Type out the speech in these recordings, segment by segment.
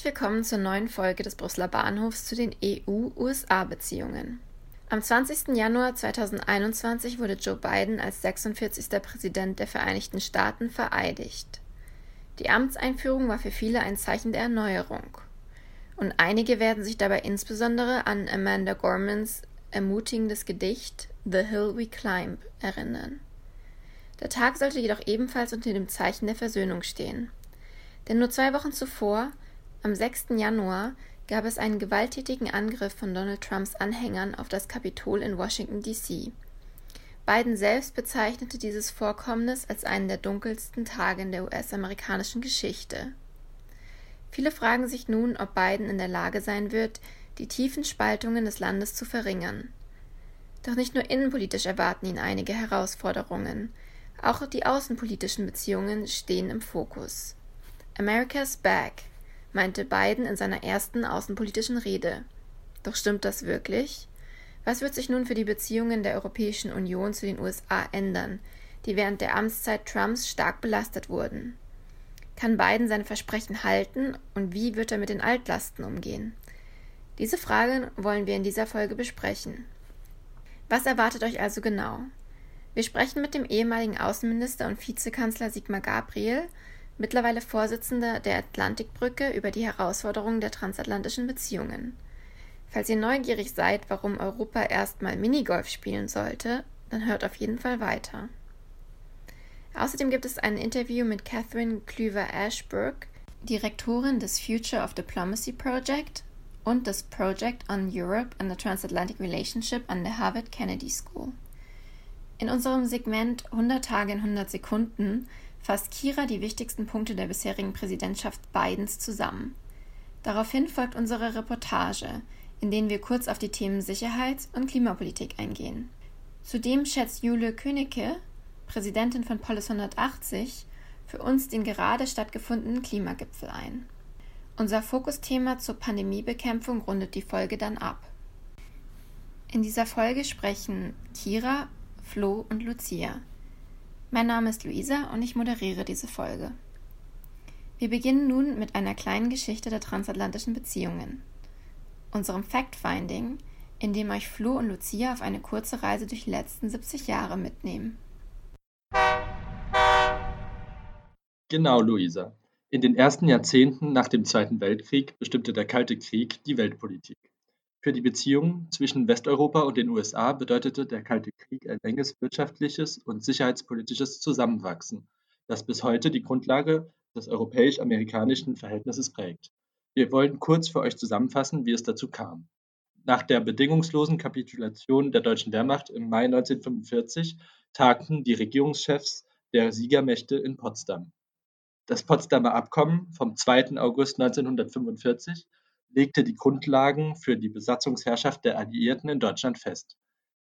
Herzlich willkommen zur neuen Folge des Brüsseler Bahnhofs zu den EU-USA-Beziehungen. Am 20. Januar 2021 wurde Joe Biden als 46. Präsident der Vereinigten Staaten vereidigt. Die Amtseinführung war für viele ein Zeichen der Erneuerung. Und einige werden sich dabei insbesondere an Amanda Gormans ermutigendes Gedicht The Hill We Climb erinnern. Der Tag sollte jedoch ebenfalls unter dem Zeichen der Versöhnung stehen. Denn nur zwei Wochen zuvor am 6. Januar gab es einen gewalttätigen Angriff von Donald Trumps Anhängern auf das Kapitol in Washington, D.C. Biden selbst bezeichnete dieses Vorkommnis als einen der dunkelsten Tage in der US-amerikanischen Geschichte. Viele fragen sich nun, ob Biden in der Lage sein wird, die tiefen Spaltungen des Landes zu verringern. Doch nicht nur innenpolitisch erwarten ihn einige Herausforderungen, auch die außenpolitischen Beziehungen stehen im Fokus. America's Back meinte Biden in seiner ersten außenpolitischen Rede. Doch stimmt das wirklich? Was wird sich nun für die Beziehungen der Europäischen Union zu den USA ändern, die während der Amtszeit Trumps stark belastet wurden? Kann Biden seine Versprechen halten und wie wird er mit den Altlasten umgehen? Diese Fragen wollen wir in dieser Folge besprechen. Was erwartet euch also genau? Wir sprechen mit dem ehemaligen Außenminister und Vizekanzler Sigmar Gabriel mittlerweile Vorsitzender der Atlantikbrücke über die Herausforderungen der transatlantischen Beziehungen. Falls ihr neugierig seid, warum Europa erstmal Minigolf spielen sollte, dann hört auf jeden Fall weiter. Außerdem gibt es ein Interview mit Catherine Klüver-Ashbrook, Direktorin des Future of Diplomacy Project und des Project on Europe and the Transatlantic Relationship an der Harvard Kennedy School. In unserem Segment 100 Tage in 100 Sekunden fasst Kira die wichtigsten Punkte der bisherigen Präsidentschaft Bidens zusammen. Daraufhin folgt unsere Reportage, in denen wir kurz auf die Themen Sicherheits- und Klimapolitik eingehen. Zudem schätzt Jule Königke, Präsidentin von Polis 180, für uns den gerade stattgefundenen Klimagipfel ein. Unser Fokusthema zur Pandemiebekämpfung rundet die Folge dann ab. In dieser Folge sprechen Kira, Flo und Lucia. Mein Name ist Luisa und ich moderiere diese Folge. Wir beginnen nun mit einer kleinen Geschichte der transatlantischen Beziehungen, unserem Fact-Finding, in dem euch Flo und Lucia auf eine kurze Reise durch die letzten 70 Jahre mitnehmen. Genau, Luisa. In den ersten Jahrzehnten nach dem Zweiten Weltkrieg bestimmte der Kalte Krieg die Weltpolitik. Für die Beziehungen zwischen Westeuropa und den USA bedeutete der Kalte Krieg ein enges wirtschaftliches und sicherheitspolitisches Zusammenwachsen, das bis heute die Grundlage des europäisch-amerikanischen Verhältnisses prägt. Wir wollen kurz für euch zusammenfassen, wie es dazu kam. Nach der bedingungslosen Kapitulation der deutschen Wehrmacht im Mai 1945 tagten die Regierungschefs der Siegermächte in Potsdam. Das Potsdamer Abkommen vom 2. August 1945 legte die Grundlagen für die Besatzungsherrschaft der Alliierten in Deutschland fest.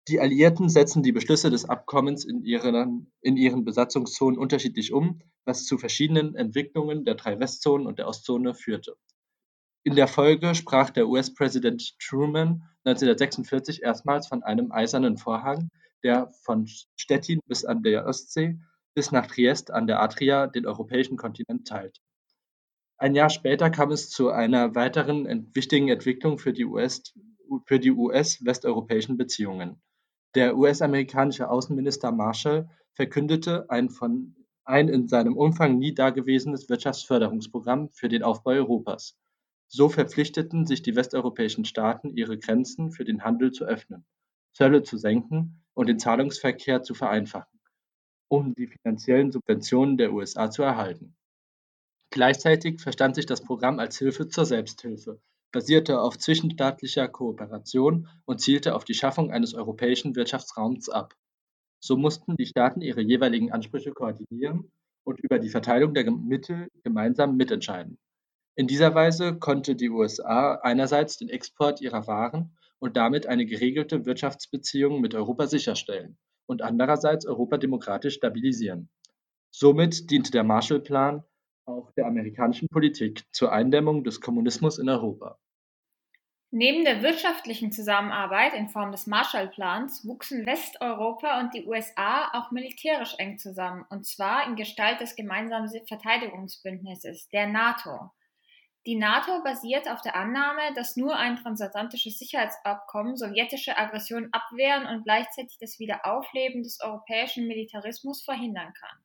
Die Alliierten setzten die Beschlüsse des Abkommens in ihren, in ihren Besatzungszonen unterschiedlich um, was zu verschiedenen Entwicklungen der drei Westzonen und der Ostzone führte. In der Folge sprach der US-Präsident Truman 1946 erstmals von einem eisernen Vorhang, der von Stettin bis an der Ostsee bis nach Triest an der Adria den europäischen Kontinent teilt. Ein Jahr später kam es zu einer weiteren wichtigen Entwicklung für die US-westeuropäischen Beziehungen. Der US-amerikanische Außenminister Marshall verkündete ein, von, ein in seinem Umfang nie dagewesenes Wirtschaftsförderungsprogramm für den Aufbau Europas. So verpflichteten sich die westeuropäischen Staaten, ihre Grenzen für den Handel zu öffnen, Zölle zu senken und den Zahlungsverkehr zu vereinfachen, um die finanziellen Subventionen der USA zu erhalten. Gleichzeitig verstand sich das Programm als Hilfe zur Selbsthilfe, basierte auf zwischenstaatlicher Kooperation und zielte auf die Schaffung eines europäischen Wirtschaftsraums ab. So mussten die Staaten ihre jeweiligen Ansprüche koordinieren und über die Verteilung der Mittel gemeinsam mitentscheiden. In dieser Weise konnte die USA einerseits den Export ihrer Waren und damit eine geregelte Wirtschaftsbeziehung mit Europa sicherstellen und andererseits Europa demokratisch stabilisieren. Somit diente der Marshallplan auch der amerikanischen Politik zur Eindämmung des Kommunismus in Europa. Neben der wirtschaftlichen Zusammenarbeit in Form des Marshallplans wuchsen Westeuropa und die USA auch militärisch eng zusammen, und zwar in Gestalt des gemeinsamen Verteidigungsbündnisses, der NATO. Die NATO basiert auf der Annahme, dass nur ein transatlantisches Sicherheitsabkommen sowjetische Aggression abwehren und gleichzeitig das Wiederaufleben des europäischen Militarismus verhindern kann.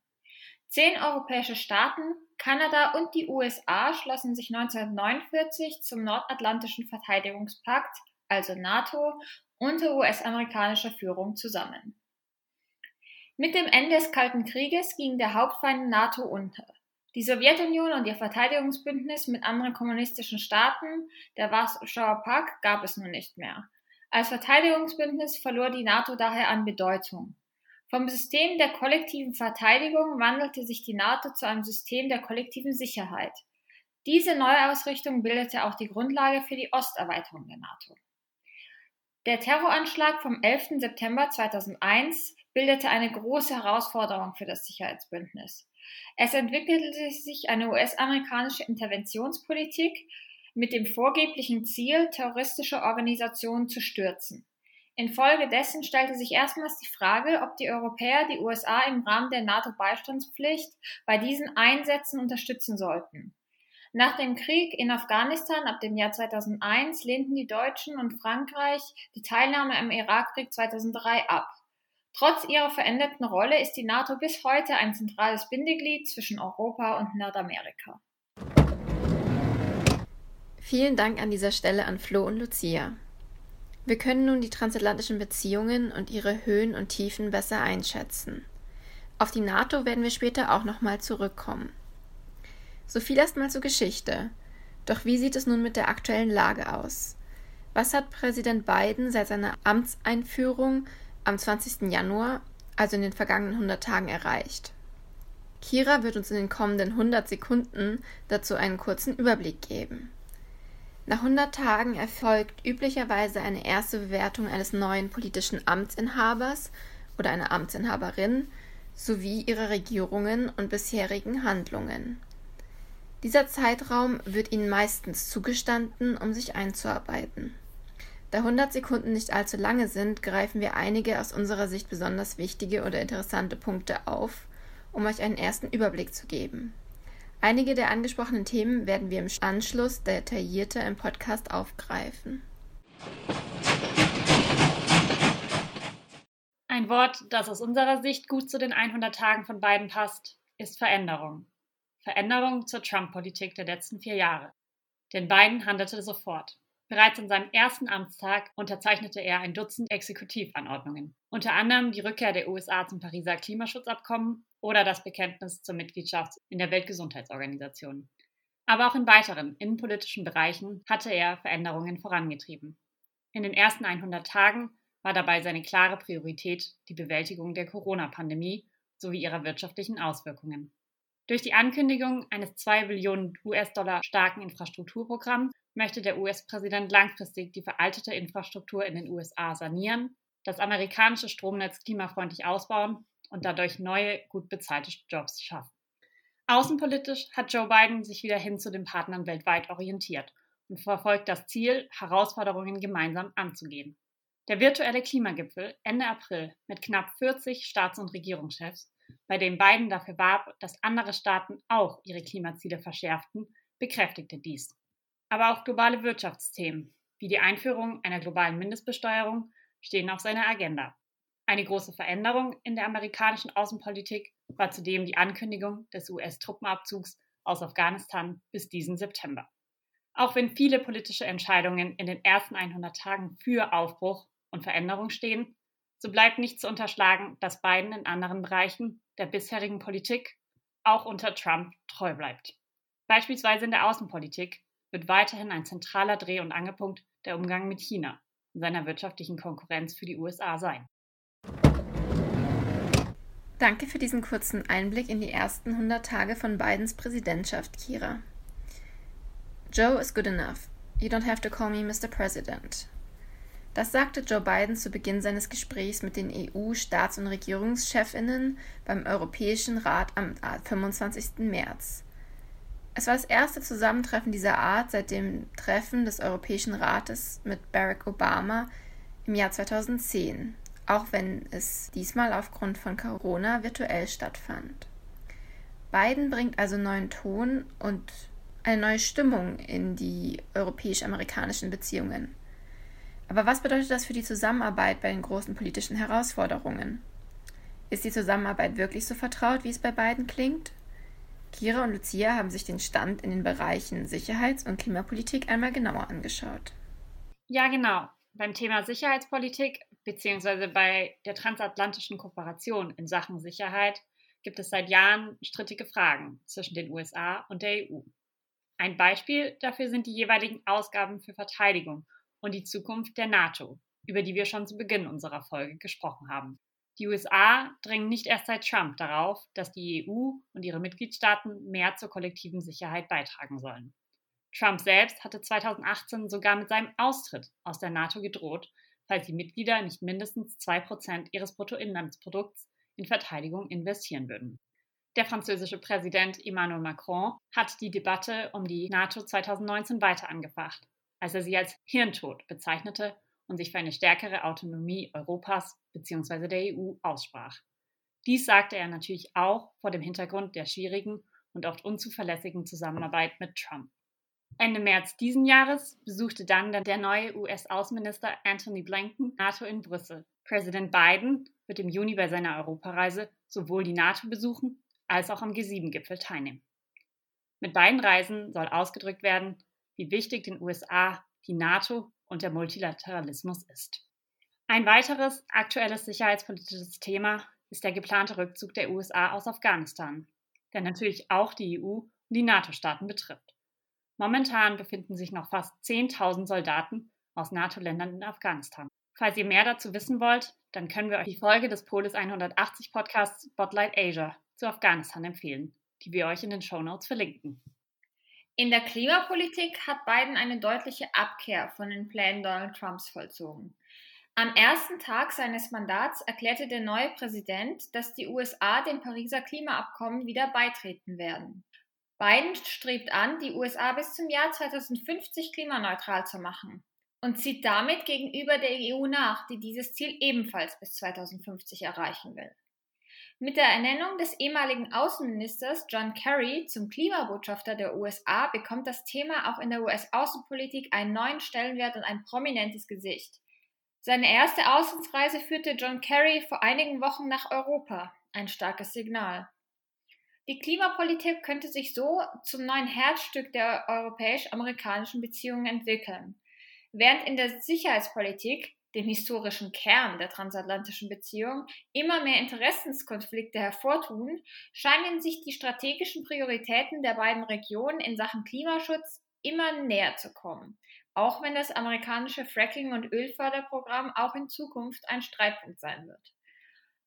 Zehn europäische Staaten, Kanada und die USA schlossen sich 1949 zum Nordatlantischen Verteidigungspakt, also NATO, unter US-amerikanischer Führung zusammen. Mit dem Ende des Kalten Krieges ging der Hauptfeind NATO unter. Die Sowjetunion und ihr Verteidigungsbündnis mit anderen kommunistischen Staaten, der Warschauer Pakt, gab es nun nicht mehr. Als Verteidigungsbündnis verlor die NATO daher an Bedeutung. Vom System der kollektiven Verteidigung wandelte sich die NATO zu einem System der kollektiven Sicherheit. Diese Neuausrichtung bildete auch die Grundlage für die Osterweiterung der NATO. Der Terroranschlag vom 11. September 2001 bildete eine große Herausforderung für das Sicherheitsbündnis. Es entwickelte sich eine US-amerikanische Interventionspolitik mit dem vorgeblichen Ziel, terroristische Organisationen zu stürzen. Infolgedessen stellte sich erstmals die Frage, ob die Europäer die USA im Rahmen der NATO-Beistandspflicht bei diesen Einsätzen unterstützen sollten. Nach dem Krieg in Afghanistan ab dem Jahr 2001 lehnten die Deutschen und Frankreich die Teilnahme am Irakkrieg 2003 ab. Trotz ihrer veränderten Rolle ist die NATO bis heute ein zentrales Bindeglied zwischen Europa und Nordamerika. Vielen Dank an dieser Stelle an Flo und Lucia. Wir können nun die transatlantischen Beziehungen und ihre Höhen und Tiefen besser einschätzen. Auf die NATO werden wir später auch nochmal zurückkommen. So viel erstmal zur Geschichte. Doch wie sieht es nun mit der aktuellen Lage aus? Was hat Präsident Biden seit seiner Amtseinführung am 20. Januar, also in den vergangenen 100 Tagen, erreicht. Kira wird uns in den kommenden 100 Sekunden dazu einen kurzen Überblick geben. Nach 100 Tagen erfolgt üblicherweise eine erste Bewertung eines neuen politischen Amtsinhabers oder einer Amtsinhaberin sowie ihrer Regierungen und bisherigen Handlungen. Dieser Zeitraum wird ihnen meistens zugestanden, um sich einzuarbeiten. Da 100 Sekunden nicht allzu lange sind, greifen wir einige aus unserer Sicht besonders wichtige oder interessante Punkte auf, um euch einen ersten Überblick zu geben. Einige der angesprochenen Themen werden wir im Anschluss detaillierter im Podcast aufgreifen. Ein Wort, das aus unserer Sicht gut zu den 100 Tagen von beiden passt, ist Veränderung. Veränderung zur Trump-Politik der letzten vier Jahre. Denn Biden handelte sofort. Bereits an seinem ersten Amtstag unterzeichnete er ein Dutzend Exekutivanordnungen, unter anderem die Rückkehr der USA zum Pariser Klimaschutzabkommen oder das Bekenntnis zur Mitgliedschaft in der Weltgesundheitsorganisation. Aber auch in weiteren innenpolitischen Bereichen hatte er Veränderungen vorangetrieben. In den ersten 100 Tagen war dabei seine klare Priorität die Bewältigung der Corona-Pandemie sowie ihrer wirtschaftlichen Auswirkungen. Durch die Ankündigung eines 2 Billionen US-Dollar starken Infrastrukturprogramms möchte der US-Präsident langfristig die veraltete Infrastruktur in den USA sanieren, das amerikanische Stromnetz klimafreundlich ausbauen und dadurch neue, gut bezahlte Jobs schaffen. Außenpolitisch hat Joe Biden sich wieder hin zu den Partnern weltweit orientiert und verfolgt das Ziel, Herausforderungen gemeinsam anzugehen. Der virtuelle Klimagipfel Ende April mit knapp 40 Staats- und Regierungschefs, bei dem Biden dafür warb, dass andere Staaten auch ihre Klimaziele verschärften, bekräftigte dies. Aber auch globale Wirtschaftsthemen, wie die Einführung einer globalen Mindestbesteuerung, stehen auf seiner Agenda. Eine große Veränderung in der amerikanischen Außenpolitik war zudem die Ankündigung des US-Truppenabzugs aus Afghanistan bis diesen September. Auch wenn viele politische Entscheidungen in den ersten 100 Tagen für Aufbruch und Veränderung stehen, so bleibt nicht zu unterschlagen, dass Biden in anderen Bereichen der bisherigen Politik auch unter Trump treu bleibt. Beispielsweise in der Außenpolitik wird weiterhin ein zentraler Dreh- und Angelpunkt der Umgang mit China und seiner wirtschaftlichen Konkurrenz für die USA sein. Danke für diesen kurzen Einblick in die ersten 100 Tage von Bidens Präsidentschaft, Kira. Joe is good enough. You don't have to call me Mr. President. Das sagte Joe Biden zu Beginn seines Gesprächs mit den EU-Staats- und Regierungschefinnen beim Europäischen Rat am 25. März. Es war das erste Zusammentreffen dieser Art seit dem Treffen des Europäischen Rates mit Barack Obama im Jahr 2010, auch wenn es diesmal aufgrund von Corona virtuell stattfand. Biden bringt also neuen Ton und eine neue Stimmung in die europäisch-amerikanischen Beziehungen. Aber was bedeutet das für die Zusammenarbeit bei den großen politischen Herausforderungen? Ist die Zusammenarbeit wirklich so vertraut, wie es bei beiden klingt? Kira und Lucia haben sich den Stand in den Bereichen Sicherheits- und Klimapolitik einmal genauer angeschaut. Ja, genau. Beim Thema Sicherheitspolitik bzw. bei der transatlantischen Kooperation in Sachen Sicherheit gibt es seit Jahren strittige Fragen zwischen den USA und der EU. Ein Beispiel dafür sind die jeweiligen Ausgaben für Verteidigung und die Zukunft der NATO, über die wir schon zu Beginn unserer Folge gesprochen haben. Die USA drängen nicht erst seit Trump darauf, dass die EU und ihre Mitgliedstaaten mehr zur kollektiven Sicherheit beitragen sollen. Trump selbst hatte 2018 sogar mit seinem Austritt aus der NATO gedroht, falls die Mitglieder nicht mindestens 2% ihres Bruttoinlandsprodukts in Verteidigung investieren würden. Der französische Präsident Emmanuel Macron hat die Debatte um die NATO 2019 weiter angefacht, als er sie als Hirntod bezeichnete und sich für eine stärkere Autonomie Europas bzw. der EU aussprach. Dies sagte er natürlich auch vor dem Hintergrund der schwierigen und oft unzuverlässigen Zusammenarbeit mit Trump. Ende März diesen Jahres besuchte dann der neue US-Außenminister Anthony Blinken NATO in Brüssel. Präsident Biden wird im Juni bei seiner Europareise sowohl die NATO besuchen als auch am G7-Gipfel teilnehmen. Mit beiden Reisen soll ausgedrückt werden, wie wichtig den USA die NATO und der Multilateralismus ist. Ein weiteres aktuelles sicherheitspolitisches Thema ist der geplante Rückzug der USA aus Afghanistan, der natürlich auch die EU und die NATO-Staaten betrifft. Momentan befinden sich noch fast 10.000 Soldaten aus NATO-Ländern in Afghanistan. Falls ihr mehr dazu wissen wollt, dann können wir euch die Folge des Polis 180 Podcasts Spotlight Asia zu Afghanistan empfehlen, die wir euch in den Show Notes verlinken. In der Klimapolitik hat Biden eine deutliche Abkehr von den Plänen Donald Trumps vollzogen. Am ersten Tag seines Mandats erklärte der neue Präsident, dass die USA dem Pariser Klimaabkommen wieder beitreten werden. Biden strebt an, die USA bis zum Jahr 2050 klimaneutral zu machen und zieht damit gegenüber der EU nach, die dieses Ziel ebenfalls bis 2050 erreichen will. Mit der Ernennung des ehemaligen Außenministers John Kerry zum Klimabotschafter der USA bekommt das Thema auch in der US-Außenpolitik einen neuen Stellenwert und ein prominentes Gesicht. Seine erste Auslandsreise führte John Kerry vor einigen Wochen nach Europa, ein starkes Signal. Die Klimapolitik könnte sich so zum neuen Herzstück der europäisch-amerikanischen Beziehungen entwickeln. Während in der Sicherheitspolitik dem historischen Kern der transatlantischen Beziehung, immer mehr Interessenskonflikte hervortun, scheinen sich die strategischen Prioritäten der beiden Regionen in Sachen Klimaschutz immer näher zu kommen, auch wenn das amerikanische Fracking- und Ölförderprogramm auch in Zukunft ein Streitpunkt sein wird.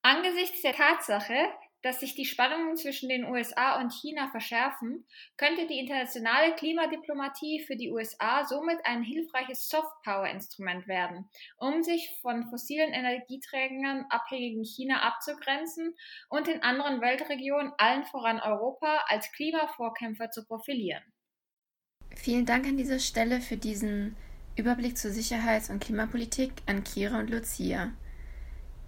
Angesichts der Tatsache, dass sich die Spannungen zwischen den USA und China verschärfen, könnte die internationale Klimadiplomatie für die USA somit ein hilfreiches Softpower-Instrument werden, um sich von fossilen Energieträgern abhängigen China abzugrenzen und in anderen Weltregionen, allen voran Europa, als Klimavorkämpfer zu profilieren. Vielen Dank an dieser Stelle für diesen Überblick zur Sicherheits- und Klimapolitik an Kira und Lucia.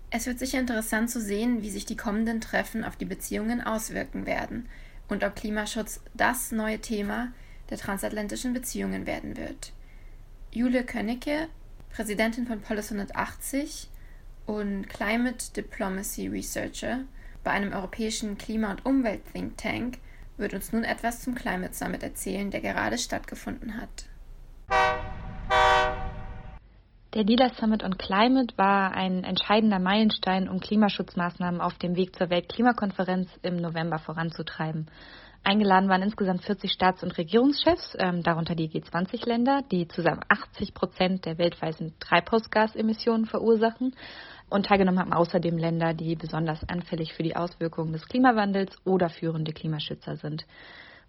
Es wird sicher interessant zu sehen, wie sich die kommenden Treffen auf die Beziehungen auswirken werden und ob Klimaschutz das neue Thema der transatlantischen Beziehungen werden wird. Jule Könnecke, Präsidentin von Polis 180 und Climate Diplomacy Researcher bei einem europäischen Klima- und Umwelt-Think Tank, wird uns nun etwas zum Climate Summit erzählen, der gerade stattgefunden hat. Der Leaders Summit on Climate war ein entscheidender Meilenstein, um Klimaschutzmaßnahmen auf dem Weg zur Weltklimakonferenz im November voranzutreiben. Eingeladen waren insgesamt 40 Staats- und Regierungschefs, ähm, darunter die G20-Länder, die zusammen 80 Prozent der weltweiten Treibhausgasemissionen verursachen. Und teilgenommen haben außerdem Länder, die besonders anfällig für die Auswirkungen des Klimawandels oder führende Klimaschützer sind.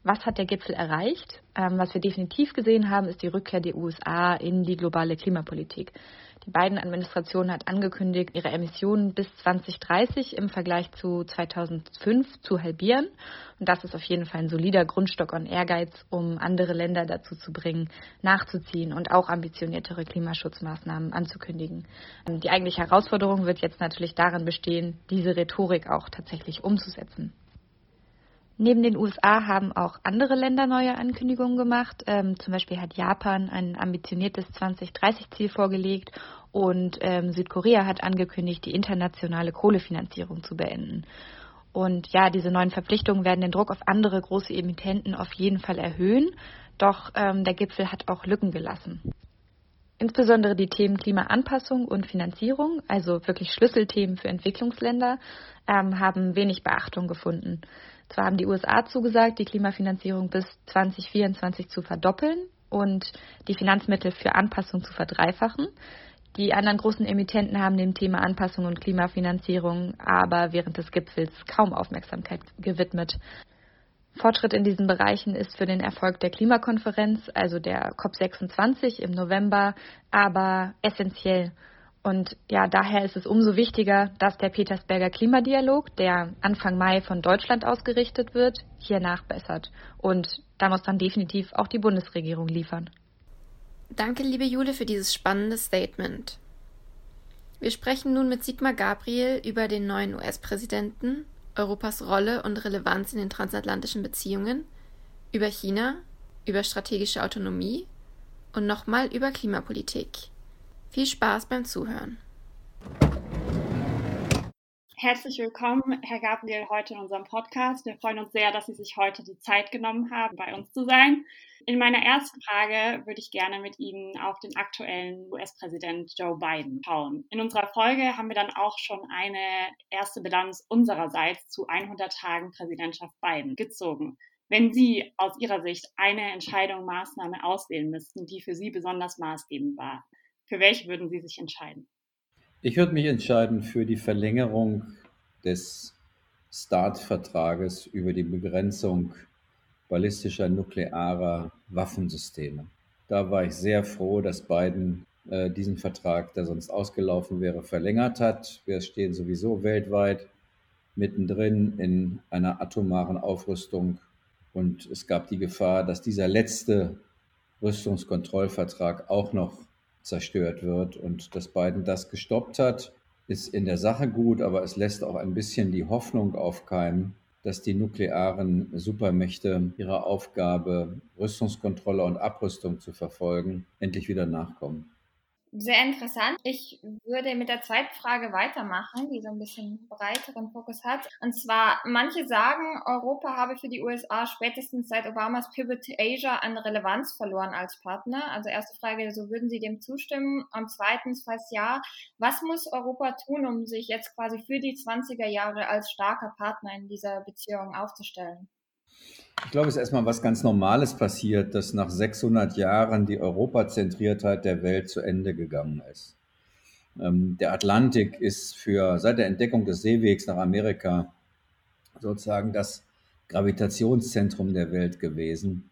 Was hat der Gipfel erreicht? Ähm, was wir definitiv gesehen haben, ist die Rückkehr der USA in die globale Klimapolitik. Die beiden Administrationen hat angekündigt, ihre Emissionen bis 2030 im Vergleich zu 2005 zu halbieren. Und das ist auf jeden Fall ein solider Grundstock und Ehrgeiz, um andere Länder dazu zu bringen, nachzuziehen und auch ambitioniertere Klimaschutzmaßnahmen anzukündigen. Ähm, die eigentliche Herausforderung wird jetzt natürlich darin bestehen, diese Rhetorik auch tatsächlich umzusetzen. Neben den USA haben auch andere Länder neue Ankündigungen gemacht. Ähm, zum Beispiel hat Japan ein ambitioniertes 2030-Ziel vorgelegt und ähm, Südkorea hat angekündigt, die internationale Kohlefinanzierung zu beenden. Und ja, diese neuen Verpflichtungen werden den Druck auf andere große Emittenten auf jeden Fall erhöhen. Doch ähm, der Gipfel hat auch Lücken gelassen. Insbesondere die Themen Klimaanpassung und Finanzierung, also wirklich Schlüsselthemen für Entwicklungsländer, ähm, haben wenig Beachtung gefunden. Zwar haben die USA zugesagt, die Klimafinanzierung bis 2024 zu verdoppeln und die Finanzmittel für Anpassung zu verdreifachen. Die anderen großen Emittenten haben dem Thema Anpassung und Klimafinanzierung aber während des Gipfels kaum Aufmerksamkeit gewidmet. Fortschritt in diesen Bereichen ist für den Erfolg der Klimakonferenz, also der COP26 im November, aber essentiell. Und ja, daher ist es umso wichtiger, dass der Petersberger Klimadialog, der Anfang Mai von Deutschland ausgerichtet wird, hier nachbessert. Und da muss dann definitiv auch die Bundesregierung liefern. Danke, liebe Jule, für dieses spannende Statement. Wir sprechen nun mit Sigmar Gabriel über den neuen US-Präsidenten, Europas Rolle und Relevanz in den transatlantischen Beziehungen, über China, über strategische Autonomie und nochmal über Klimapolitik. Viel Spaß beim Zuhören. Herzlich willkommen, Herr Gabriel, heute in unserem Podcast. Wir freuen uns sehr, dass Sie sich heute die Zeit genommen haben, bei uns zu sein. In meiner ersten Frage würde ich gerne mit Ihnen auf den aktuellen US-Präsident Joe Biden schauen. In unserer Folge haben wir dann auch schon eine erste Bilanz unsererseits zu 100 Tagen Präsidentschaft Biden gezogen. Wenn Sie aus Ihrer Sicht eine Entscheidung, Maßnahme auswählen müssten, die für Sie besonders maßgebend war, für welche würden Sie sich entscheiden? Ich würde mich entscheiden für die Verlängerung des START-Vertrages über die Begrenzung ballistischer nuklearer Waffensysteme. Da war ich sehr froh, dass Biden äh, diesen Vertrag, der sonst ausgelaufen wäre, verlängert hat. Wir stehen sowieso weltweit mittendrin in einer atomaren Aufrüstung und es gab die Gefahr, dass dieser letzte Rüstungskontrollvertrag auch noch zerstört wird. Und dass Biden das gestoppt hat, ist in der Sache gut, aber es lässt auch ein bisschen die Hoffnung aufkeimen, dass die nuklearen Supermächte ihrer Aufgabe, Rüstungskontrolle und Abrüstung zu verfolgen, endlich wieder nachkommen. Sehr interessant. Ich würde mit der zweiten Frage weitermachen, die so ein bisschen breiteren Fokus hat. Und zwar, manche sagen, Europa habe für die USA spätestens seit Obamas Pivot to Asia an Relevanz verloren als Partner. Also erste Frage, so würden Sie dem zustimmen? Und zweitens, falls ja, was muss Europa tun, um sich jetzt quasi für die 20er Jahre als starker Partner in dieser Beziehung aufzustellen? Ich glaube, es ist erstmal was ganz Normales passiert, dass nach 600 Jahren die Europazentriertheit der Welt zu Ende gegangen ist. Ähm, der Atlantik ist für, seit der Entdeckung des Seewegs nach Amerika sozusagen das Gravitationszentrum der Welt gewesen.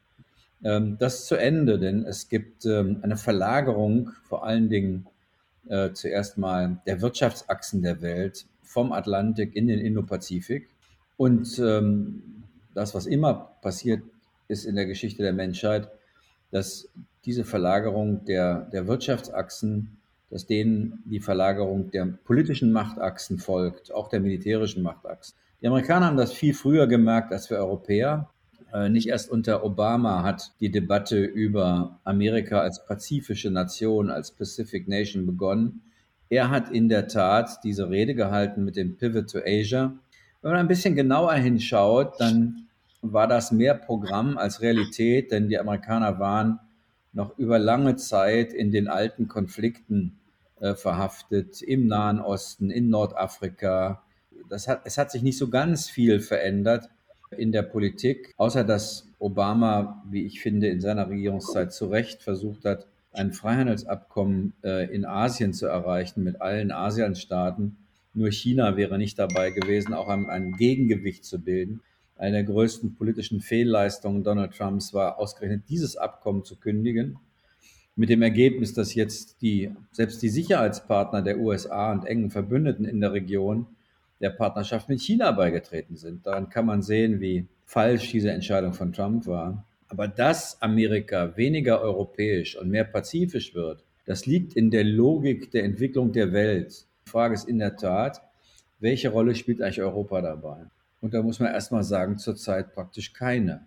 Ähm, das ist zu Ende, denn es gibt ähm, eine Verlagerung, vor allen Dingen äh, zuerst mal der Wirtschaftsachsen der Welt vom Atlantik in den Indopazifik. Und das, was immer passiert ist in der Geschichte der Menschheit, dass diese Verlagerung der, der Wirtschaftsachsen, dass denen die Verlagerung der politischen Machtachsen folgt, auch der militärischen Machtachsen. Die Amerikaner haben das viel früher gemerkt als wir Europäer. Äh, nicht erst unter Obama hat die Debatte über Amerika als pazifische Nation, als Pacific Nation begonnen. Er hat in der Tat diese Rede gehalten mit dem Pivot to Asia. Wenn man ein bisschen genauer hinschaut, dann war das mehr Programm als Realität, denn die Amerikaner waren noch über lange Zeit in den alten Konflikten äh, verhaftet, im Nahen Osten, in Nordafrika. Das hat, es hat sich nicht so ganz viel verändert in der Politik, außer dass Obama, wie ich finde, in seiner Regierungszeit zu Recht versucht hat, ein Freihandelsabkommen äh, in Asien zu erreichen mit allen ASEAN-Staaten. Nur China wäre nicht dabei gewesen, auch ein, ein Gegengewicht zu bilden. Eine der größten politischen Fehlleistungen Donald Trumps war ausgerechnet dieses Abkommen zu kündigen, mit dem Ergebnis, dass jetzt die, selbst die Sicherheitspartner der USA und engen Verbündeten in der Region der Partnerschaft mit China beigetreten sind. Daran kann man sehen, wie falsch diese Entscheidung von Trump war. Aber dass Amerika weniger europäisch und mehr pazifisch wird, das liegt in der Logik der Entwicklung der Welt. Die Frage ist in der Tat, welche Rolle spielt eigentlich Europa dabei? Und da muss man erstmal sagen, zurzeit praktisch keine.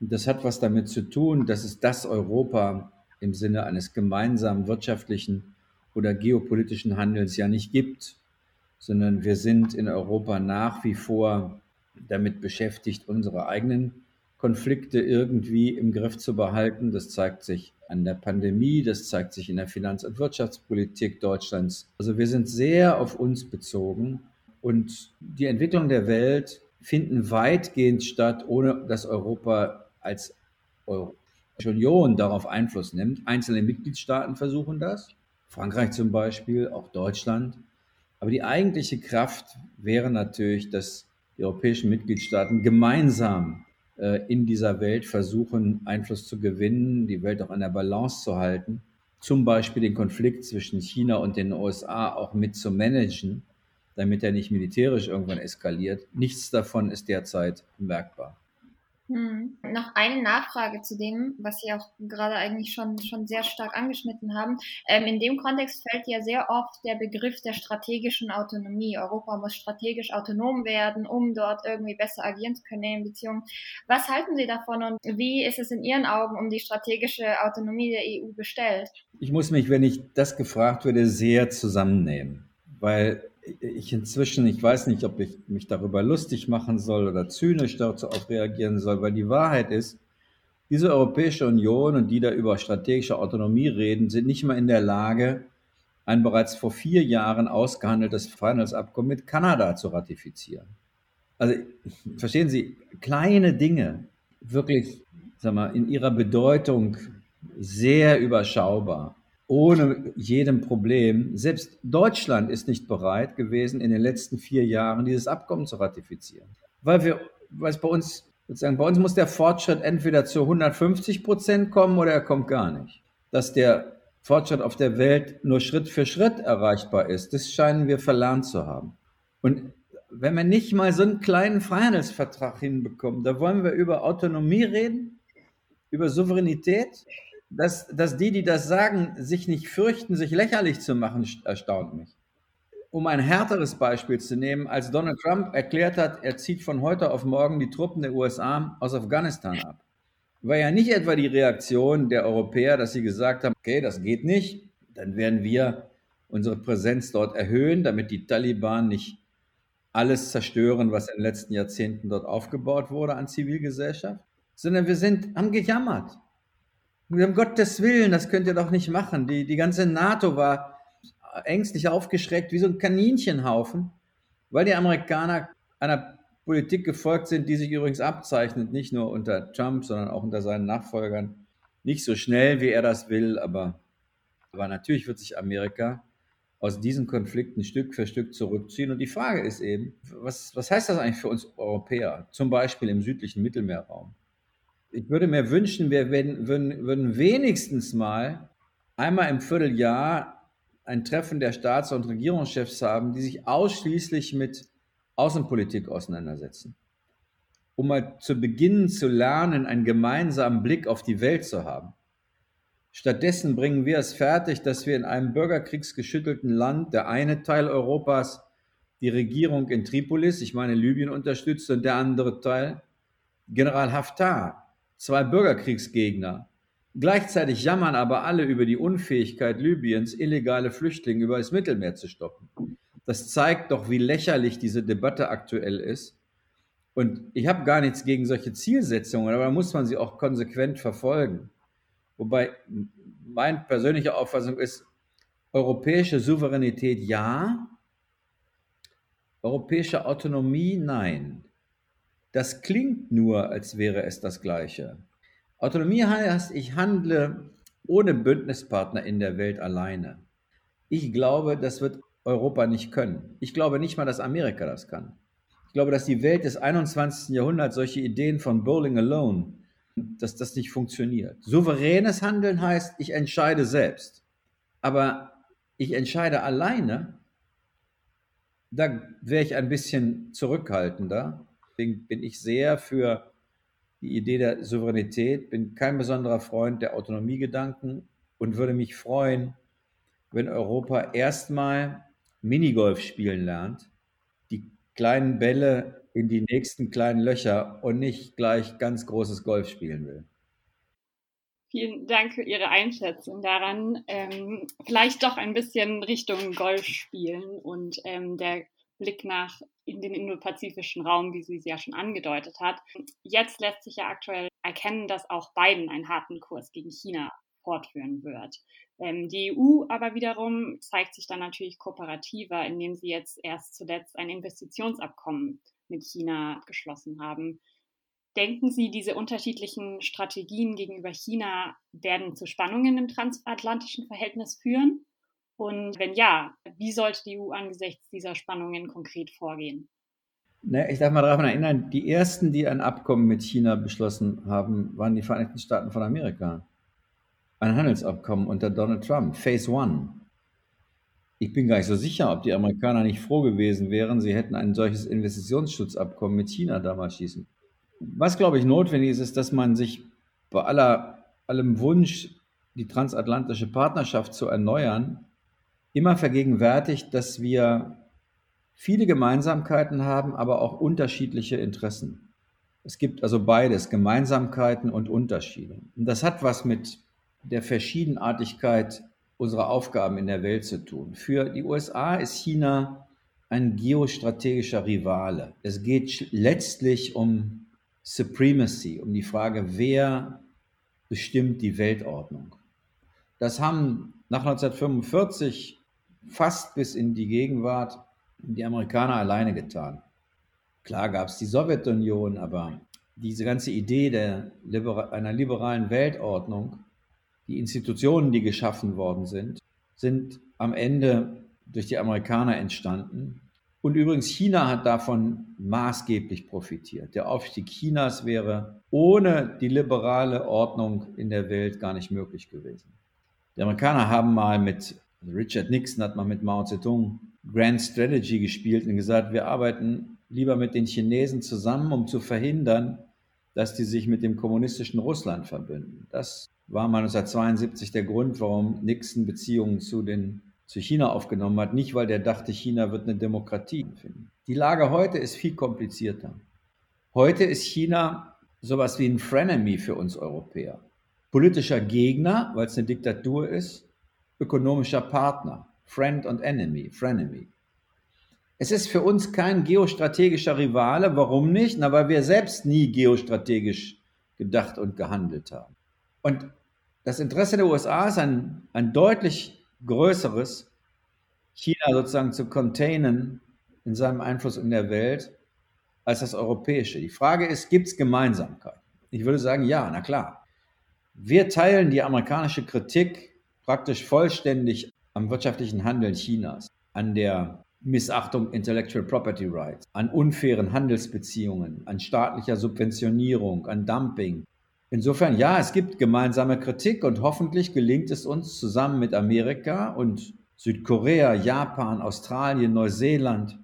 Und das hat was damit zu tun, dass es das Europa im Sinne eines gemeinsamen wirtschaftlichen oder geopolitischen Handels ja nicht gibt, sondern wir sind in Europa nach wie vor damit beschäftigt, unsere eigenen Konflikte irgendwie im Griff zu behalten. Das zeigt sich an der Pandemie, das zeigt sich in der Finanz- und Wirtschaftspolitik Deutschlands. Also wir sind sehr auf uns bezogen und die Entwicklung der Welt finden weitgehend statt, ohne dass Europa als Europäische Union darauf Einfluss nimmt. Einzelne Mitgliedstaaten versuchen das, Frankreich zum Beispiel, auch Deutschland. Aber die eigentliche Kraft wäre natürlich, dass die europäischen Mitgliedstaaten gemeinsam äh, in dieser Welt versuchen, Einfluss zu gewinnen, die Welt auch an der Balance zu halten, zum Beispiel den Konflikt zwischen China und den USA auch mit zu managen, damit er nicht militärisch irgendwann eskaliert. Nichts davon ist derzeit bemerkbar. Hm. Noch eine Nachfrage zu dem, was Sie auch gerade eigentlich schon, schon sehr stark angeschnitten haben. Ähm, in dem Kontext fällt ja sehr oft der Begriff der strategischen Autonomie. Europa muss strategisch autonom werden, um dort irgendwie besser agieren zu können in Beziehungen. Was halten Sie davon und wie ist es in Ihren Augen um die strategische Autonomie der EU bestellt? Ich muss mich, wenn ich das gefragt würde, sehr zusammennehmen, weil ich inzwischen, ich weiß nicht, ob ich mich darüber lustig machen soll oder zynisch darauf reagieren soll, weil die Wahrheit ist, diese Europäische Union und die da über strategische Autonomie reden, sind nicht mal in der Lage, ein bereits vor vier Jahren ausgehandeltes Freihandelsabkommen mit Kanada zu ratifizieren. Also verstehen Sie, kleine Dinge, wirklich, sag mal, in ihrer Bedeutung sehr überschaubar ohne jedem Problem. Selbst Deutschland ist nicht bereit gewesen, in den letzten vier Jahren dieses Abkommen zu ratifizieren. Weil wir, weil es bei uns, sozusagen, bei uns muss der Fortschritt entweder zu 150 Prozent kommen oder er kommt gar nicht. Dass der Fortschritt auf der Welt nur Schritt für Schritt erreichbar ist, das scheinen wir verlernt zu haben. Und wenn wir nicht mal so einen kleinen Freihandelsvertrag hinbekommen, da wollen wir über Autonomie reden, über Souveränität, dass, dass die, die das sagen, sich nicht fürchten, sich lächerlich zu machen, erstaunt mich. Um ein härteres Beispiel zu nehmen, als Donald Trump erklärt hat, er zieht von heute auf morgen die Truppen der USA aus Afghanistan ab, war ja nicht etwa die Reaktion der Europäer, dass sie gesagt haben, okay, das geht nicht, dann werden wir unsere Präsenz dort erhöhen, damit die Taliban nicht alles zerstören, was in den letzten Jahrzehnten dort aufgebaut wurde an Zivilgesellschaft, sondern wir sind, haben gejammert. Um Gottes Willen, das könnt ihr doch nicht machen. Die, die ganze NATO war ängstlich aufgeschreckt, wie so ein Kaninchenhaufen, weil die Amerikaner einer Politik gefolgt sind, die sich übrigens abzeichnet, nicht nur unter Trump, sondern auch unter seinen Nachfolgern. Nicht so schnell, wie er das will, aber, aber natürlich wird sich Amerika aus diesen Konflikten Stück für Stück zurückziehen. Und die Frage ist eben, was, was heißt das eigentlich für uns Europäer, zum Beispiel im südlichen Mittelmeerraum? Ich würde mir wünschen, wir würden, würden wenigstens mal einmal im Vierteljahr ein Treffen der Staats- und Regierungschefs haben, die sich ausschließlich mit Außenpolitik auseinandersetzen, um mal zu beginnen zu lernen, einen gemeinsamen Blick auf die Welt zu haben. Stattdessen bringen wir es fertig, dass wir in einem bürgerkriegsgeschüttelten Land, der eine Teil Europas, die Regierung in Tripolis, ich meine Libyen unterstützt, und der andere Teil General Haftar, zwei Bürgerkriegsgegner. Gleichzeitig jammern aber alle über die Unfähigkeit Libyens, illegale Flüchtlinge über das Mittelmeer zu stoppen. Das zeigt doch, wie lächerlich diese Debatte aktuell ist. Und ich habe gar nichts gegen solche Zielsetzungen, aber da muss man sie auch konsequent verfolgen. Wobei meine persönliche Auffassung ist, europäische Souveränität ja, europäische Autonomie nein. Das klingt nur, als wäre es das Gleiche. Autonomie heißt, ich handle ohne Bündnispartner in der Welt alleine. Ich glaube, das wird Europa nicht können. Ich glaube nicht mal, dass Amerika das kann. Ich glaube, dass die Welt des 21. Jahrhunderts solche Ideen von Bowling Alone, dass das nicht funktioniert. Souveränes Handeln heißt, ich entscheide selbst. Aber ich entscheide alleine, da wäre ich ein bisschen zurückhaltender. Deswegen bin ich sehr für die Idee der Souveränität, bin kein besonderer Freund der Autonomiegedanken und würde mich freuen, wenn Europa erstmal Minigolf spielen lernt, die kleinen Bälle in die nächsten kleinen Löcher und nicht gleich ganz großes Golf spielen will. Vielen Dank für Ihre Einschätzung daran. Ähm, vielleicht doch ein bisschen Richtung Golf spielen und ähm, der Blick nach in den indopazifischen Raum, wie sie es ja schon angedeutet hat. Jetzt lässt sich ja aktuell erkennen, dass auch Biden einen harten Kurs gegen China fortführen wird. Ähm, die EU aber wiederum zeigt sich dann natürlich kooperativer, indem sie jetzt erst zuletzt ein Investitionsabkommen mit China geschlossen haben. Denken Sie, diese unterschiedlichen Strategien gegenüber China werden zu Spannungen im transatlantischen Verhältnis führen? Und wenn ja, wie sollte die EU angesichts dieser Spannungen konkret vorgehen? Ich darf mal daran erinnern, die ersten, die ein Abkommen mit China beschlossen haben, waren die Vereinigten Staaten von Amerika. Ein Handelsabkommen unter Donald Trump, Phase One. Ich bin gar nicht so sicher, ob die Amerikaner nicht froh gewesen wären, sie hätten ein solches Investitionsschutzabkommen mit China damals schließen was, glaube ich, notwendig ist, ist, dass man sich bei aller, allem Wunsch, die transatlantische Partnerschaft zu erneuern, immer vergegenwärtigt, dass wir viele Gemeinsamkeiten haben, aber auch unterschiedliche Interessen. Es gibt also beides, Gemeinsamkeiten und Unterschiede. Und das hat was mit der Verschiedenartigkeit unserer Aufgaben in der Welt zu tun. Für die USA ist China ein geostrategischer Rivale. Es geht letztlich um Supremacy, um die Frage, wer bestimmt die Weltordnung. Das haben nach 1945 fast bis in die Gegenwart die Amerikaner alleine getan. Klar gab es die Sowjetunion, aber diese ganze Idee der, einer liberalen Weltordnung, die Institutionen, die geschaffen worden sind, sind am Ende durch die Amerikaner entstanden und übrigens, China hat davon maßgeblich profitiert. Der Aufstieg Chinas wäre ohne die liberale Ordnung in der Welt gar nicht möglich gewesen. Die Amerikaner haben mal mit, also Richard Nixon hat mal mit Mao Zedong Grand Strategy gespielt und gesagt, wir arbeiten lieber mit den Chinesen zusammen, um zu verhindern, dass die sich mit dem kommunistischen Russland verbünden. Das war mal 1972 der Grund, warum Nixon Beziehungen zu den zu China aufgenommen hat, nicht weil der dachte, China wird eine Demokratie finden. Die Lage heute ist viel komplizierter. Heute ist China sowas wie ein Frenemy für uns Europäer. Politischer Gegner, weil es eine Diktatur ist, ökonomischer Partner, Friend und Enemy, Frenemy. Es ist für uns kein geostrategischer Rivale. Warum nicht? Na, weil wir selbst nie geostrategisch gedacht und gehandelt haben. Und das Interesse der USA ist ein, ein deutlich Größeres, China sozusagen zu containen in seinem Einfluss in der Welt, als das europäische. Die Frage ist, gibt es Gemeinsamkeit? Ich würde sagen, ja, na klar. Wir teilen die amerikanische Kritik praktisch vollständig am wirtschaftlichen Handeln Chinas, an der Missachtung Intellectual Property Rights, an unfairen Handelsbeziehungen, an staatlicher Subventionierung, an Dumping, Insofern, ja, es gibt gemeinsame Kritik und hoffentlich gelingt es uns zusammen mit Amerika und Südkorea, Japan, Australien, Neuseeland,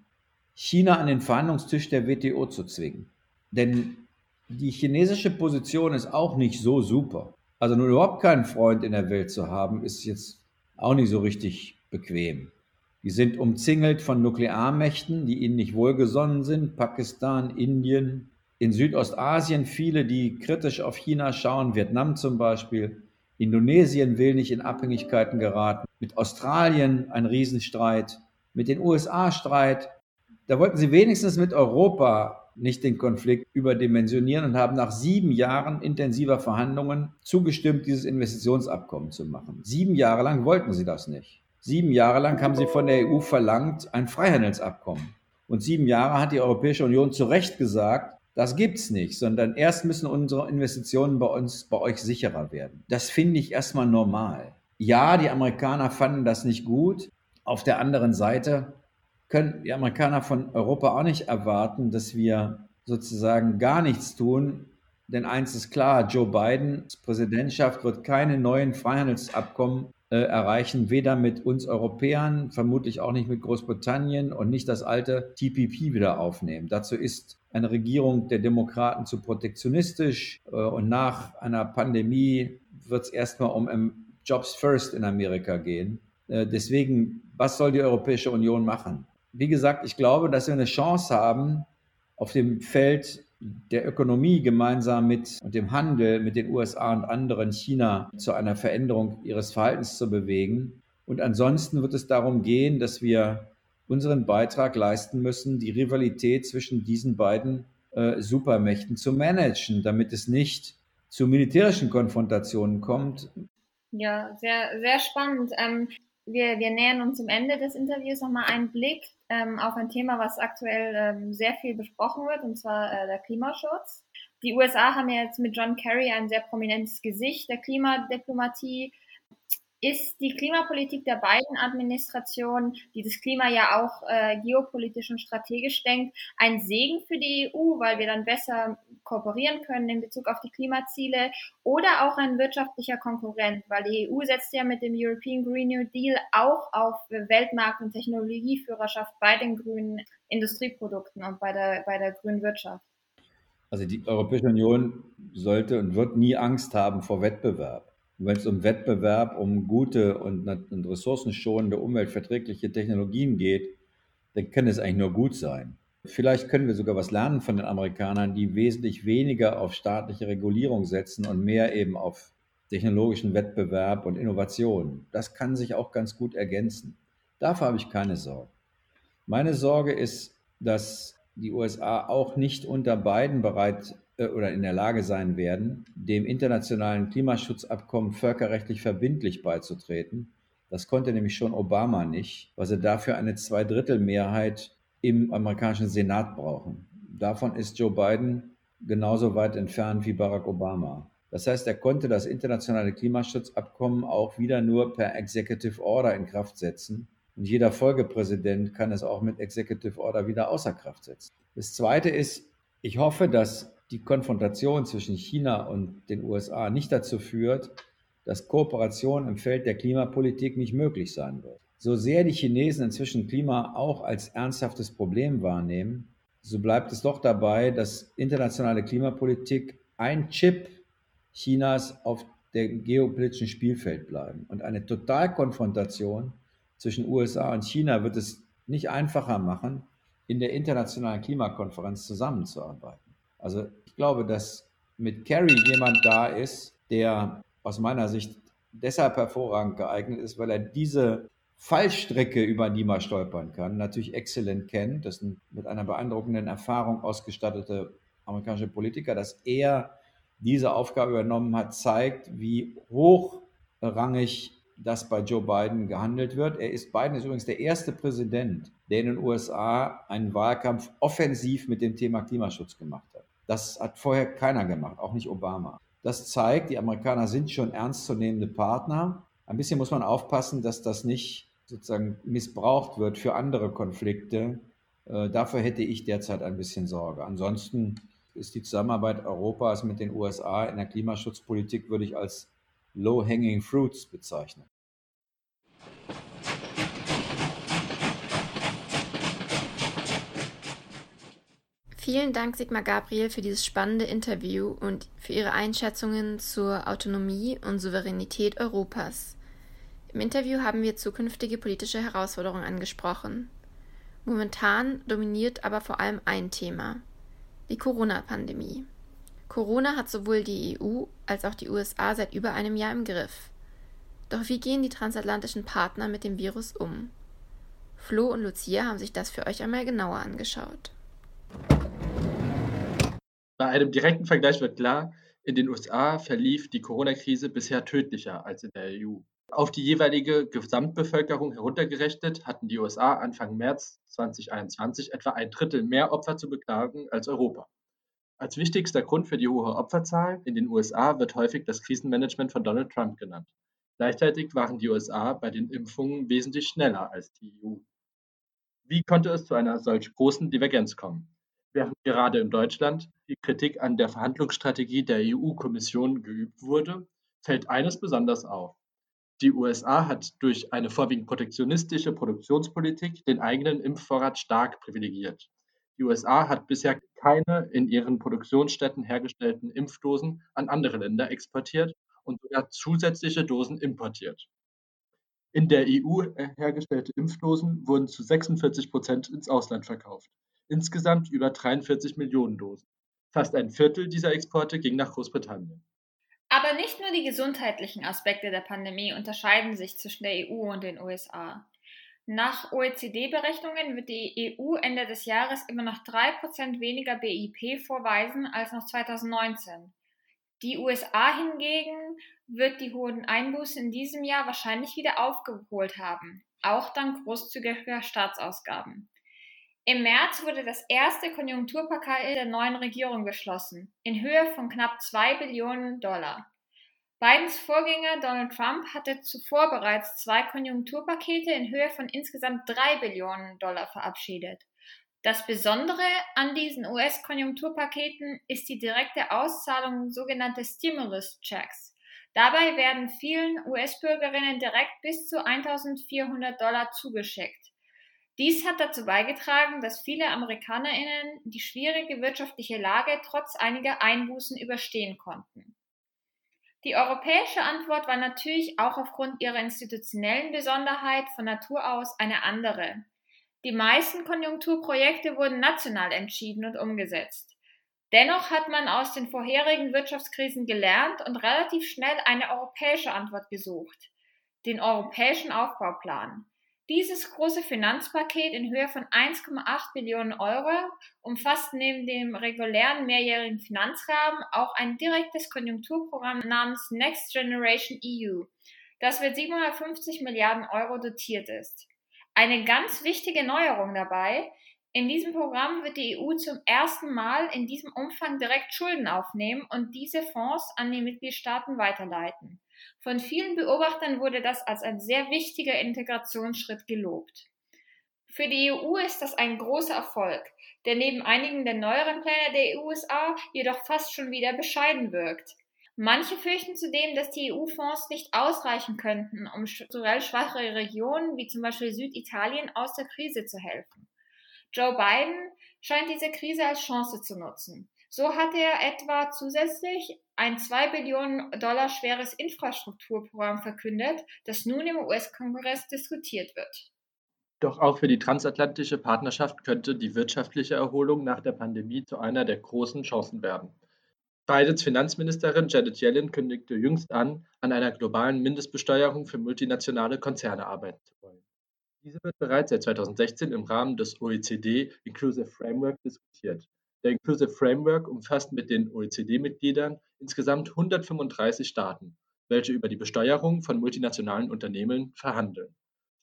China an den Verhandlungstisch der WTO zu zwingen. Denn die chinesische Position ist auch nicht so super. Also nur überhaupt keinen Freund in der Welt zu haben, ist jetzt auch nicht so richtig bequem. Die sind umzingelt von Nuklearmächten, die ihnen nicht wohlgesonnen sind. Pakistan, Indien, in Südostasien viele, die kritisch auf China schauen, Vietnam zum Beispiel. Indonesien will nicht in Abhängigkeiten geraten. Mit Australien ein Riesenstreit. Mit den USA Streit. Da wollten sie wenigstens mit Europa nicht den Konflikt überdimensionieren und haben nach sieben Jahren intensiver Verhandlungen zugestimmt, dieses Investitionsabkommen zu machen. Sieben Jahre lang wollten sie das nicht. Sieben Jahre lang haben sie von der EU verlangt ein Freihandelsabkommen. Und sieben Jahre hat die Europäische Union zu Recht gesagt, das gibt's nicht, sondern erst müssen unsere Investitionen bei uns, bei euch sicherer werden. Das finde ich erstmal normal. Ja, die Amerikaner fanden das nicht gut. Auf der anderen Seite können die Amerikaner von Europa auch nicht erwarten, dass wir sozusagen gar nichts tun. Denn eins ist klar, Joe Bidens Präsidentschaft wird keine neuen Freihandelsabkommen äh, erreichen, weder mit uns Europäern, vermutlich auch nicht mit Großbritannien und nicht das alte TPP wieder aufnehmen. Dazu ist eine Regierung der Demokraten zu protektionistisch äh, und nach einer Pandemie wird es erstmal um Jobs First in Amerika gehen. Äh, deswegen, was soll die Europäische Union machen? Wie gesagt, ich glaube, dass wir eine Chance haben, auf dem Feld der Ökonomie gemeinsam mit dem Handel mit den USA und anderen China zu einer Veränderung ihres Verhaltens zu bewegen. Und ansonsten wird es darum gehen, dass wir unseren Beitrag leisten müssen, die Rivalität zwischen diesen beiden äh, Supermächten zu managen, damit es nicht zu militärischen Konfrontationen kommt. Ja, sehr, sehr spannend. Ähm, wir, wir nähern uns zum Ende des Interviews nochmal einen Blick ähm, auf ein Thema, was aktuell ähm, sehr viel besprochen wird, und zwar äh, der Klimaschutz. Die USA haben ja jetzt mit John Kerry ein sehr prominentes Gesicht der Klimadiplomatie ist die Klimapolitik der beiden Administrationen, die das Klima ja auch äh, geopolitisch und strategisch denkt, ein Segen für die EU, weil wir dann besser kooperieren können in Bezug auf die Klimaziele oder auch ein wirtschaftlicher Konkurrent, weil die EU setzt ja mit dem European Green New Deal auch auf Weltmarkt- und Technologieführerschaft bei den grünen Industrieprodukten und bei der, bei der grünen Wirtschaft. Also die Europäische Union sollte und wird nie Angst haben vor Wettbewerb wenn es um Wettbewerb, um gute und, und ressourcenschonende, umweltverträgliche Technologien geht, dann kann es eigentlich nur gut sein. Vielleicht können wir sogar was lernen von den Amerikanern, die wesentlich weniger auf staatliche Regulierung setzen und mehr eben auf technologischen Wettbewerb und Innovation. Das kann sich auch ganz gut ergänzen. Dafür habe ich keine Sorge. Meine Sorge ist, dass die USA auch nicht unter beiden bereit oder in der Lage sein werden, dem internationalen Klimaschutzabkommen völkerrechtlich verbindlich beizutreten. Das konnte nämlich schon Obama nicht, weil sie dafür eine Zweidrittelmehrheit im amerikanischen Senat brauchen. Davon ist Joe Biden genauso weit entfernt wie Barack Obama. Das heißt, er konnte das internationale Klimaschutzabkommen auch wieder nur per Executive Order in Kraft setzen. Und jeder Folgepräsident kann es auch mit Executive Order wieder außer Kraft setzen. Das Zweite ist, ich hoffe, dass die Konfrontation zwischen China und den USA nicht dazu führt, dass Kooperation im Feld der Klimapolitik nicht möglich sein wird. So sehr die Chinesen inzwischen Klima auch als ernsthaftes Problem wahrnehmen, so bleibt es doch dabei, dass internationale Klimapolitik ein Chip Chinas auf dem geopolitischen Spielfeld bleiben. Und eine Totalkonfrontation zwischen USA und China wird es nicht einfacher machen, in der internationalen Klimakonferenz zusammenzuarbeiten. Also ich glaube, dass mit Kerry jemand da ist, der aus meiner Sicht deshalb hervorragend geeignet ist, weil er diese Fallstrecke, über die man stolpern kann, natürlich exzellent kennt. Das ist mit einer beeindruckenden Erfahrung ausgestattete amerikanische Politiker, dass er diese Aufgabe übernommen hat, zeigt, wie hochrangig das bei Joe Biden gehandelt wird. Er ist, Biden ist übrigens der erste Präsident, der in den USA einen Wahlkampf offensiv mit dem Thema Klimaschutz gemacht hat. Das hat vorher keiner gemacht, auch nicht Obama. Das zeigt, die Amerikaner sind schon ernstzunehmende Partner. Ein bisschen muss man aufpassen, dass das nicht sozusagen missbraucht wird für andere Konflikte. Äh, dafür hätte ich derzeit ein bisschen Sorge. Ansonsten ist die Zusammenarbeit Europas mit den USA in der Klimaschutzpolitik, würde ich als low-hanging fruits bezeichnen. Vielen Dank, Sigmar Gabriel, für dieses spannende Interview und für Ihre Einschätzungen zur Autonomie und Souveränität Europas. Im Interview haben wir zukünftige politische Herausforderungen angesprochen. Momentan dominiert aber vor allem ein Thema, die Corona-Pandemie. Corona hat sowohl die EU als auch die USA seit über einem Jahr im Griff. Doch wie gehen die transatlantischen Partner mit dem Virus um? Flo und Lucia haben sich das für euch einmal genauer angeschaut. Bei einem direkten Vergleich wird klar, in den USA verlief die Corona-Krise bisher tödlicher als in der EU. Auf die jeweilige Gesamtbevölkerung heruntergerechnet hatten die USA Anfang März 2021 etwa ein Drittel mehr Opfer zu beklagen als Europa. Als wichtigster Grund für die hohe Opferzahl in den USA wird häufig das Krisenmanagement von Donald Trump genannt. Gleichzeitig waren die USA bei den Impfungen wesentlich schneller als die EU. Wie konnte es zu einer solch großen Divergenz kommen? Während gerade in Deutschland die Kritik an der Verhandlungsstrategie der EU-Kommission geübt wurde, fällt eines besonders auf. Die USA hat durch eine vorwiegend protektionistische Produktionspolitik den eigenen Impfvorrat stark privilegiert. Die USA hat bisher keine in ihren Produktionsstätten hergestellten Impfdosen an andere Länder exportiert und sogar zusätzliche Dosen importiert. In der EU hergestellte Impfdosen wurden zu 46 Prozent ins Ausland verkauft. Insgesamt über 43 Millionen Dosen. Fast ein Viertel dieser Exporte ging nach Großbritannien. Aber nicht nur die gesundheitlichen Aspekte der Pandemie unterscheiden sich zwischen der EU und den USA. Nach OECD-Berechnungen wird die EU Ende des Jahres immer noch 3% weniger BIP vorweisen als noch 2019. Die USA hingegen wird die hohen Einbußen in diesem Jahr wahrscheinlich wieder aufgeholt haben, auch dank großzügiger Staatsausgaben. Im März wurde das erste Konjunkturpaket der neuen Regierung beschlossen, in Höhe von knapp 2 Billionen Dollar. Bidens Vorgänger Donald Trump hatte zuvor bereits zwei Konjunkturpakete in Höhe von insgesamt drei Billionen Dollar verabschiedet. Das Besondere an diesen US-Konjunkturpaketen ist die direkte Auszahlung sogenannter Stimulus-Checks. Dabei werden vielen US-Bürgerinnen direkt bis zu 1400 Dollar zugeschickt. Dies hat dazu beigetragen, dass viele Amerikanerinnen die schwierige wirtschaftliche Lage trotz einiger Einbußen überstehen konnten. Die europäische Antwort war natürlich auch aufgrund ihrer institutionellen Besonderheit von Natur aus eine andere. Die meisten Konjunkturprojekte wurden national entschieden und umgesetzt. Dennoch hat man aus den vorherigen Wirtschaftskrisen gelernt und relativ schnell eine europäische Antwort gesucht, den europäischen Aufbauplan. Dieses große Finanzpaket in Höhe von 1,8 Billionen Euro umfasst neben dem regulären mehrjährigen Finanzrahmen auch ein direktes Konjunkturprogramm namens Next Generation EU, das mit 750 Milliarden Euro dotiert ist. Eine ganz wichtige Neuerung dabei, in diesem Programm wird die EU zum ersten Mal in diesem Umfang direkt Schulden aufnehmen und diese Fonds an die Mitgliedstaaten weiterleiten. Von vielen Beobachtern wurde das als ein sehr wichtiger Integrationsschritt gelobt. Für die EU ist das ein großer Erfolg, der neben einigen der neueren Pläne der USA jedoch fast schon wieder bescheiden wirkt. Manche fürchten zudem, dass die EU-Fonds nicht ausreichen könnten, um strukturell schwachere Regionen wie zum Beispiel Süditalien aus der Krise zu helfen. Joe Biden scheint diese Krise als Chance zu nutzen. So hat er etwa zusätzlich ein 2 Billionen Dollar schweres Infrastrukturprogramm verkündet, das nun im US-Kongress diskutiert wird. Doch auch für die transatlantische Partnerschaft könnte die wirtschaftliche Erholung nach der Pandemie zu einer der großen Chancen werden. Bidens Finanzministerin Janet Yellen kündigte jüngst an, an einer globalen Mindestbesteuerung für multinationale Konzerne arbeiten zu wollen. Diese wird bereits seit 2016 im Rahmen des OECD Inclusive Framework diskutiert. Der Inclusive Framework umfasst mit den OECD-Mitgliedern insgesamt 135 Staaten, welche über die Besteuerung von multinationalen Unternehmen verhandeln.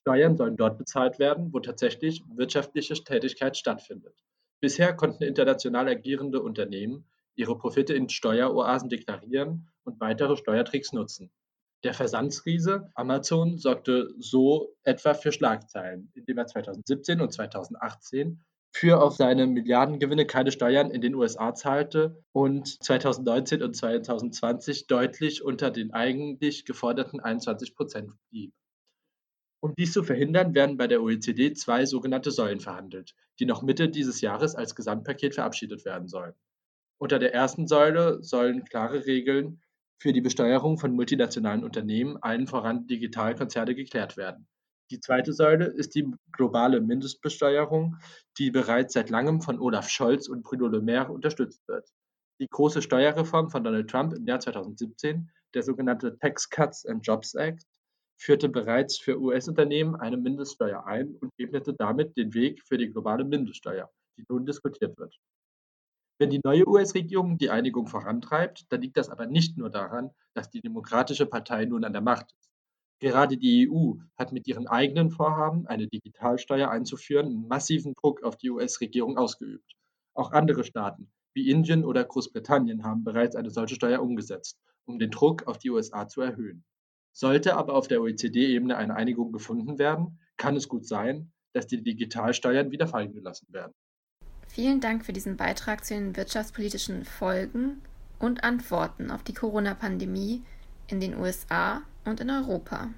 Steuern sollen dort bezahlt werden, wo tatsächlich wirtschaftliche Tätigkeit stattfindet. Bisher konnten international agierende Unternehmen ihre Profite in Steueroasen deklarieren und weitere Steuertricks nutzen. Der Versandsriese Amazon sorgte so etwa für Schlagzeilen, indem er 2017 und 2018 für auf seine Milliardengewinne keine Steuern in den USA zahlte und 2019 und 2020 deutlich unter den eigentlich geforderten 21 Prozent blieb. Um dies zu verhindern, werden bei der OECD zwei sogenannte Säulen verhandelt, die noch Mitte dieses Jahres als Gesamtpaket verabschiedet werden sollen. Unter der ersten Säule sollen klare Regeln für die Besteuerung von multinationalen Unternehmen, allen voran Digitalkonzerne, geklärt werden. Die zweite Säule ist die globale Mindestbesteuerung, die bereits seit langem von Olaf Scholz und Bruno Le Maire unterstützt wird. Die große Steuerreform von Donald Trump im Jahr 2017, der sogenannte Tax Cuts and Jobs Act, führte bereits für US-Unternehmen eine Mindeststeuer ein und ebnete damit den Weg für die globale Mindeststeuer, die nun diskutiert wird. Wenn die neue US-Regierung die Einigung vorantreibt, dann liegt das aber nicht nur daran, dass die Demokratische Partei nun an der Macht ist. Gerade die EU hat mit ihren eigenen Vorhaben, eine Digitalsteuer einzuführen, massiven Druck auf die US-Regierung ausgeübt. Auch andere Staaten wie Indien oder Großbritannien haben bereits eine solche Steuer umgesetzt, um den Druck auf die USA zu erhöhen. Sollte aber auf der OECD-Ebene eine Einigung gefunden werden, kann es gut sein, dass die Digitalsteuern wieder fallen gelassen werden. Vielen Dank für diesen Beitrag zu den wirtschaftspolitischen Folgen und Antworten auf die Corona-Pandemie in den USA und in Europa.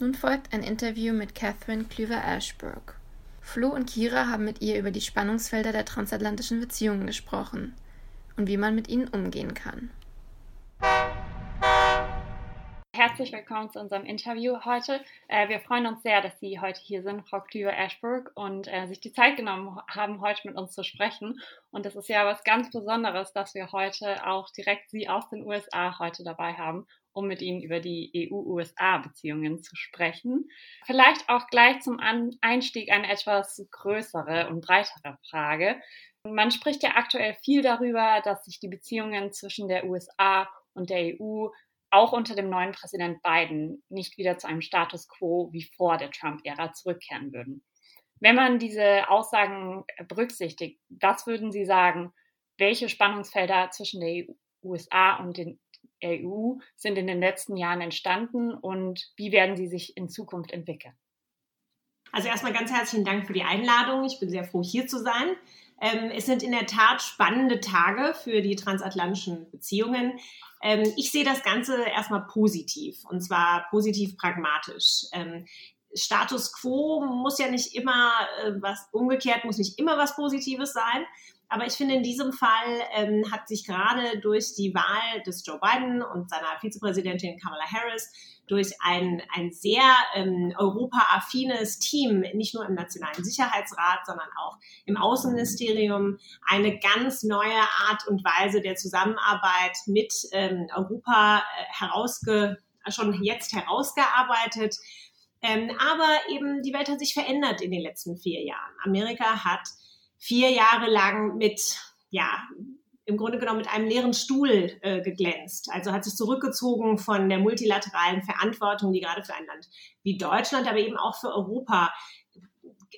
Nun folgt ein Interview mit Catherine Klüver-Ashbrook. Flo und Kira haben mit ihr über die Spannungsfelder der transatlantischen Beziehungen gesprochen und wie man mit ihnen umgehen kann. herzlich willkommen zu unserem Interview heute. Äh, wir freuen uns sehr, dass Sie heute hier sind, Frau Klüver-Ashburg, und äh, sich die Zeit genommen haben, heute mit uns zu sprechen. Und das ist ja was ganz Besonderes, dass wir heute auch direkt Sie aus den USA heute dabei haben, um mit Ihnen über die EU-USA-Beziehungen zu sprechen. Vielleicht auch gleich zum Einstieg eine etwas größere und breitere Frage. Man spricht ja aktuell viel darüber, dass sich die Beziehungen zwischen der USA und der EU auch unter dem neuen Präsident Biden nicht wieder zu einem Status quo wie vor der Trump-Ära zurückkehren würden. Wenn man diese Aussagen berücksichtigt, was würden Sie sagen, welche Spannungsfelder zwischen der USA und den EU sind in den letzten Jahren entstanden und wie werden sie sich in Zukunft entwickeln? Also erstmal ganz herzlichen Dank für die Einladung. Ich bin sehr froh, hier zu sein. Ähm, es sind in der Tat spannende Tage für die transatlantischen Beziehungen. Ähm, ich sehe das Ganze erstmal positiv und zwar positiv pragmatisch. Ähm, Status quo muss ja nicht immer äh, was umgekehrt, muss nicht immer was Positives sein. Aber ich finde, in diesem Fall ähm, hat sich gerade durch die Wahl des Joe Biden und seiner Vizepräsidentin Kamala Harris durch ein, ein sehr ähm, europaaffines Team, nicht nur im Nationalen Sicherheitsrat, sondern auch im Außenministerium, eine ganz neue Art und Weise der Zusammenarbeit mit ähm, Europa äh, herausge schon jetzt herausgearbeitet. Ähm, aber eben die Welt hat sich verändert in den letzten vier Jahren. Amerika hat vier Jahre lang mit, ja, im Grunde genommen mit einem leeren Stuhl äh, geglänzt. Also hat sich zurückgezogen von der multilateralen Verantwortung, die gerade für ein Land wie Deutschland, aber eben auch für Europa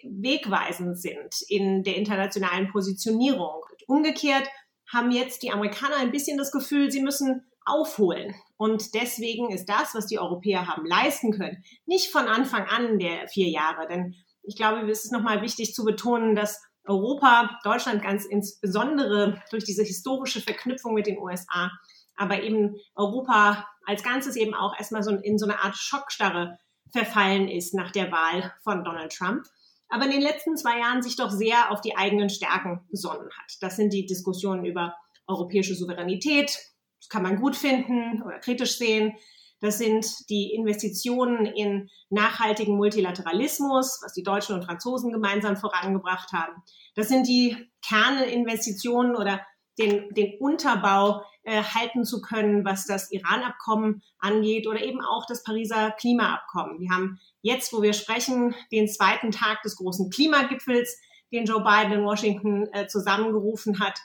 wegweisend sind in der internationalen Positionierung. Umgekehrt haben jetzt die Amerikaner ein bisschen das Gefühl, sie müssen aufholen. Und deswegen ist das, was die Europäer haben leisten können, nicht von Anfang an der vier Jahre. Denn ich glaube, es ist nochmal wichtig zu betonen, dass Europa, Deutschland ganz insbesondere durch diese historische Verknüpfung mit den USA, aber eben Europa als Ganzes eben auch erstmal so in so eine Art Schockstarre verfallen ist nach der Wahl von Donald Trump. Aber in den letzten zwei Jahren sich doch sehr auf die eigenen Stärken besonnen hat. Das sind die Diskussionen über europäische Souveränität. Das kann man gut finden oder kritisch sehen. Das sind die Investitionen in nachhaltigen Multilateralismus, was die Deutschen und Franzosen gemeinsam vorangebracht haben. Das sind die Kerninvestitionen oder den, den Unterbau äh, halten zu können, was das Iran-Abkommen angeht oder eben auch das Pariser Klimaabkommen. Wir haben jetzt, wo wir sprechen, den zweiten Tag des großen Klimagipfels, den Joe Biden in Washington äh, zusammengerufen hat.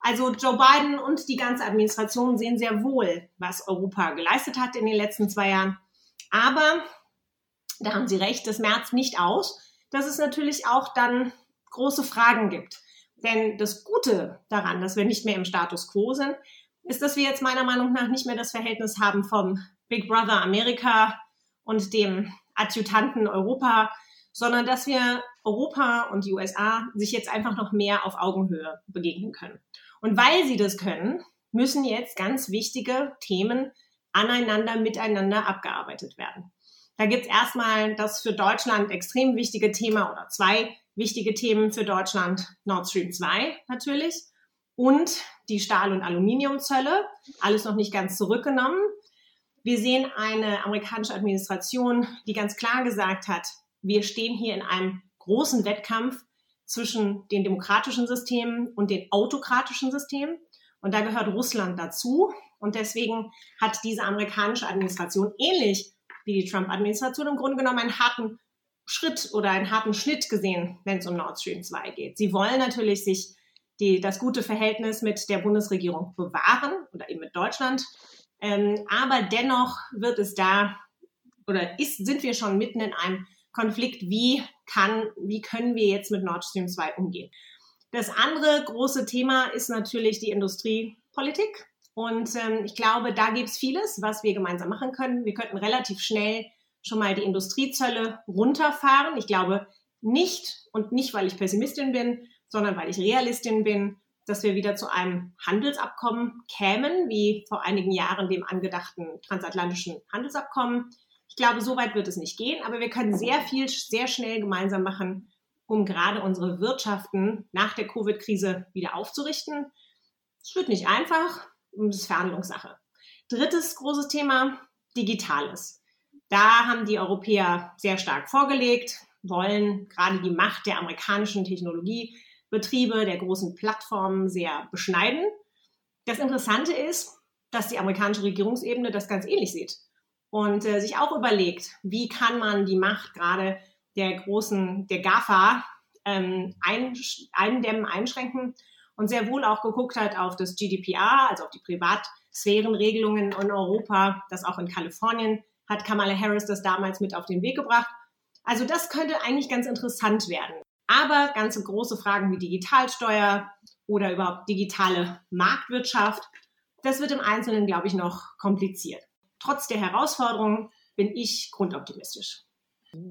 Also Joe Biden und die ganze Administration sehen sehr wohl, was Europa geleistet hat in den letzten zwei Jahren. Aber, da haben Sie recht, das merzt nicht aus, dass es natürlich auch dann große Fragen gibt. Denn das Gute daran, dass wir nicht mehr im Status quo sind, ist, dass wir jetzt meiner Meinung nach nicht mehr das Verhältnis haben vom Big Brother Amerika und dem Adjutanten Europa, sondern dass wir Europa und die USA sich jetzt einfach noch mehr auf Augenhöhe begegnen können. Und weil sie das können, müssen jetzt ganz wichtige Themen aneinander, miteinander abgearbeitet werden. Da gibt es erstmal das für Deutschland extrem wichtige Thema oder zwei wichtige Themen für Deutschland, Nord Stream 2 natürlich und die Stahl- und Aluminiumzölle, alles noch nicht ganz zurückgenommen. Wir sehen eine amerikanische Administration, die ganz klar gesagt hat, wir stehen hier in einem großen Wettkampf zwischen den demokratischen Systemen und den autokratischen Systemen. Und da gehört Russland dazu. Und deswegen hat diese amerikanische Administration ähnlich wie die Trump-Administration im Grunde genommen einen harten Schritt oder einen harten Schnitt gesehen, wenn es um Nord Stream 2 geht. Sie wollen natürlich sich die, das gute Verhältnis mit der Bundesregierung bewahren oder eben mit Deutschland. Ähm, aber dennoch wird es da oder ist, sind wir schon mitten in einem Konflikt, wie kann, wie können wir jetzt mit Nord Stream 2 umgehen. Das andere große Thema ist natürlich die Industriepolitik. Und ähm, ich glaube, da gibt es vieles, was wir gemeinsam machen können. Wir könnten relativ schnell schon mal die Industriezölle runterfahren. Ich glaube nicht, und nicht, weil ich Pessimistin bin, sondern weil ich Realistin bin, dass wir wieder zu einem Handelsabkommen kämen, wie vor einigen Jahren dem angedachten transatlantischen Handelsabkommen. Ich glaube, so weit wird es nicht gehen, aber wir können sehr viel, sehr schnell gemeinsam machen, um gerade unsere Wirtschaften nach der Covid-Krise wieder aufzurichten. Es wird nicht einfach und es ist Verhandlungssache. Drittes großes Thema, Digitales. Da haben die Europäer sehr stark vorgelegt, wollen gerade die Macht der amerikanischen Technologiebetriebe, der großen Plattformen sehr beschneiden. Das Interessante ist, dass die amerikanische Regierungsebene das ganz ähnlich sieht und äh, sich auch überlegt, wie kann man die Macht gerade der großen, der GAFA ähm, ein, eindämmen, einschränken und sehr wohl auch geguckt hat auf das GDPR, also auf die Privatsphärenregelungen in Europa, das auch in Kalifornien hat Kamala Harris das damals mit auf den Weg gebracht. Also das könnte eigentlich ganz interessant werden. Aber ganze große Fragen wie Digitalsteuer oder überhaupt digitale Marktwirtschaft, das wird im Einzelnen, glaube ich, noch kompliziert. Trotz der Herausforderungen bin ich grundoptimistisch.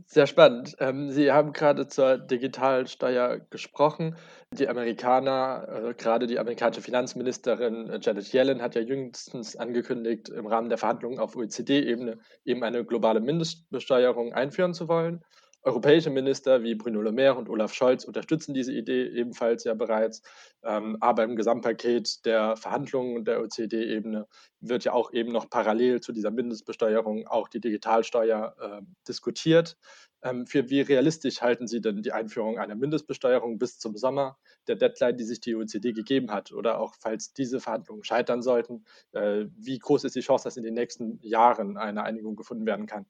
Sehr spannend. Ähm, Sie haben gerade zur Digitalsteuer gesprochen. Die Amerikaner, äh, gerade die amerikanische Finanzministerin äh, Janet Yellen hat ja jüngstens angekündigt, im Rahmen der Verhandlungen auf OECD-Ebene eben eine globale Mindestbesteuerung einführen zu wollen. Europäische Minister wie Bruno Le Maire und Olaf Scholz unterstützen diese Idee ebenfalls ja bereits. Ähm, aber im Gesamtpaket der Verhandlungen der OECD-Ebene wird ja auch eben noch parallel zu dieser Mindestbesteuerung auch die Digitalsteuer äh, diskutiert. Ähm, für wie realistisch halten Sie denn die Einführung einer Mindestbesteuerung bis zum Sommer, der Deadline, die sich die OECD gegeben hat? Oder auch falls diese Verhandlungen scheitern sollten, äh, wie groß ist die Chance, dass in den nächsten Jahren eine Einigung gefunden werden kann?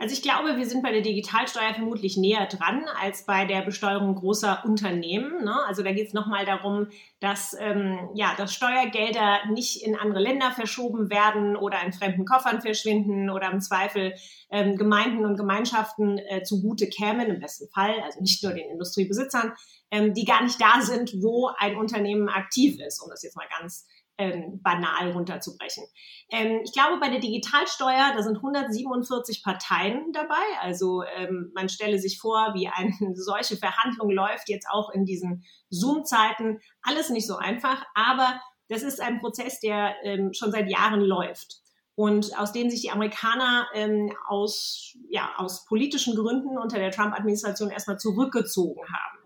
Also ich glaube, wir sind bei der Digitalsteuer vermutlich näher dran als bei der Besteuerung großer Unternehmen. Ne? Also da geht es nochmal darum, dass, ähm, ja, dass Steuergelder nicht in andere Länder verschoben werden oder in fremden Koffern verschwinden oder im Zweifel ähm, Gemeinden und Gemeinschaften äh, zugute kämen, im besten Fall, also nicht nur den Industriebesitzern, ähm, die gar nicht da sind, wo ein Unternehmen aktiv ist, um das jetzt mal ganz ähm, banal runterzubrechen. Ähm, ich glaube, bei der Digitalsteuer, da sind 147 Parteien dabei. Also ähm, man stelle sich vor, wie eine solche Verhandlung läuft, jetzt auch in diesen Zoom-Zeiten. Alles nicht so einfach, aber das ist ein Prozess, der ähm, schon seit Jahren läuft und aus denen sich die Amerikaner ähm, aus, ja, aus politischen Gründen unter der Trump-Administration erstmal zurückgezogen haben.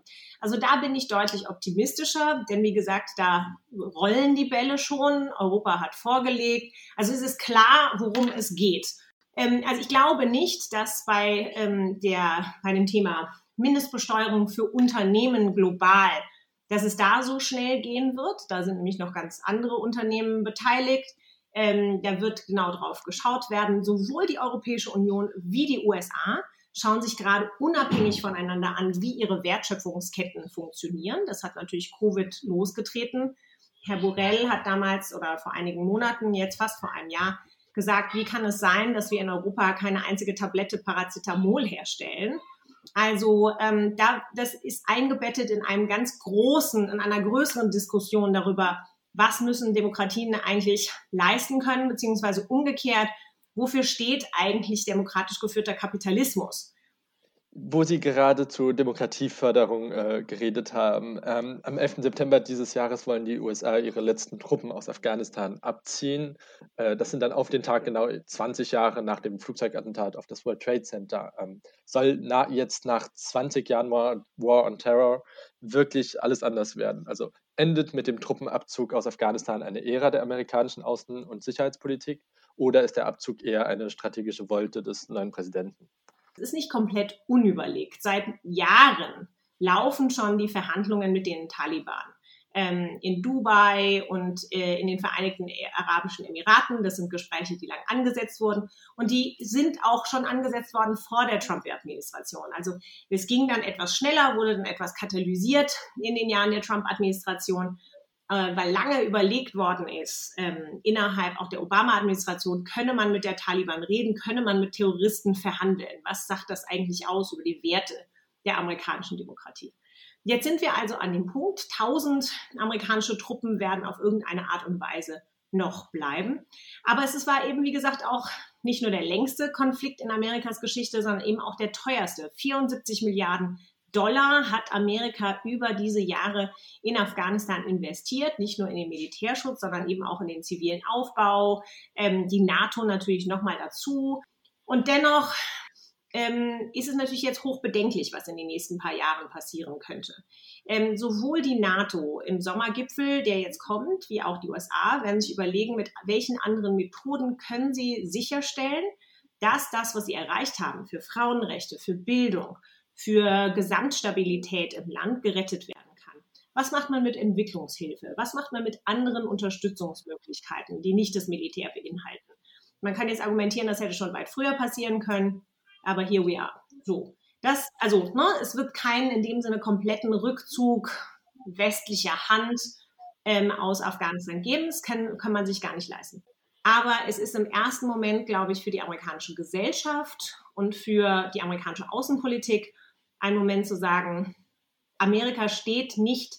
Also da bin ich deutlich optimistischer, denn wie gesagt, da rollen die Bälle schon. Europa hat vorgelegt. Also es ist klar, worum es geht. Ähm, also ich glaube nicht, dass bei, ähm, der, bei dem Thema Mindestbesteuerung für Unternehmen global, dass es da so schnell gehen wird. Da sind nämlich noch ganz andere Unternehmen beteiligt. Ähm, da wird genau drauf geschaut werden, sowohl die Europäische Union wie die USA schauen sich gerade unabhängig voneinander an, wie ihre Wertschöpfungsketten funktionieren. Das hat natürlich Covid losgetreten. Herr Borrell hat damals oder vor einigen Monaten, jetzt fast vor einem Jahr, gesagt, wie kann es sein, dass wir in Europa keine einzige Tablette Paracetamol herstellen? Also ähm, da, das ist eingebettet in einem ganz großen, in einer größeren Diskussion darüber, was müssen Demokratien eigentlich leisten können, beziehungsweise umgekehrt, wofür steht eigentlich demokratisch geführter Kapitalismus? Wo Sie gerade zu Demokratieförderung äh, geredet haben. Ähm, am 11. September dieses Jahres wollen die USA ihre letzten Truppen aus Afghanistan abziehen. Äh, das sind dann auf den Tag genau 20 Jahre nach dem Flugzeugattentat auf das World Trade Center. Ähm, soll na, jetzt nach 20 Jahren War, War on Terror wirklich alles anders werden? Also endet mit dem Truppenabzug aus Afghanistan eine Ära der amerikanischen Außen- und Sicherheitspolitik? Oder ist der Abzug eher eine strategische Wolte des neuen Präsidenten? Es ist nicht komplett unüberlegt. Seit Jahren laufen schon die Verhandlungen mit den Taliban. Ähm, in Dubai und äh, in den Vereinigten Arabischen Emiraten. Das sind Gespräche, die lang angesetzt wurden. Und die sind auch schon angesetzt worden vor der Trump-Administration. Also es ging dann etwas schneller, wurde dann etwas katalysiert in den Jahren der Trump-Administration weil lange überlegt worden ist, ähm, innerhalb auch der Obama-Administration, könne man mit der Taliban reden, könne man mit Terroristen verhandeln. Was sagt das eigentlich aus über die Werte der amerikanischen Demokratie? Jetzt sind wir also an dem Punkt, 1000 amerikanische Truppen werden auf irgendeine Art und Weise noch bleiben. Aber es war eben, wie gesagt, auch nicht nur der längste Konflikt in Amerikas Geschichte, sondern eben auch der teuerste. 74 Milliarden Dollar hat Amerika über diese Jahre in Afghanistan investiert, nicht nur in den Militärschutz, sondern eben auch in den zivilen Aufbau, ähm, die NATO natürlich nochmal dazu. Und dennoch ähm, ist es natürlich jetzt hochbedenklich, was in den nächsten paar Jahren passieren könnte. Ähm, sowohl die NATO im Sommergipfel, der jetzt kommt, wie auch die USA, werden sich überlegen, mit welchen anderen Methoden können sie sicherstellen, dass das, was sie erreicht haben für Frauenrechte, für Bildung, für Gesamtstabilität im Land gerettet werden kann. Was macht man mit Entwicklungshilfe? Was macht man mit anderen Unterstützungsmöglichkeiten, die nicht das Militär beinhalten? Man kann jetzt argumentieren, das hätte schon weit früher passieren können, aber here we are. So. Das, also, ne, es wird keinen in dem Sinne kompletten Rückzug westlicher Hand ähm, aus Afghanistan geben. Das kann, kann man sich gar nicht leisten. Aber es ist im ersten Moment, glaube ich, für die amerikanische Gesellschaft und für die amerikanische Außenpolitik ein Moment zu sagen, Amerika steht nicht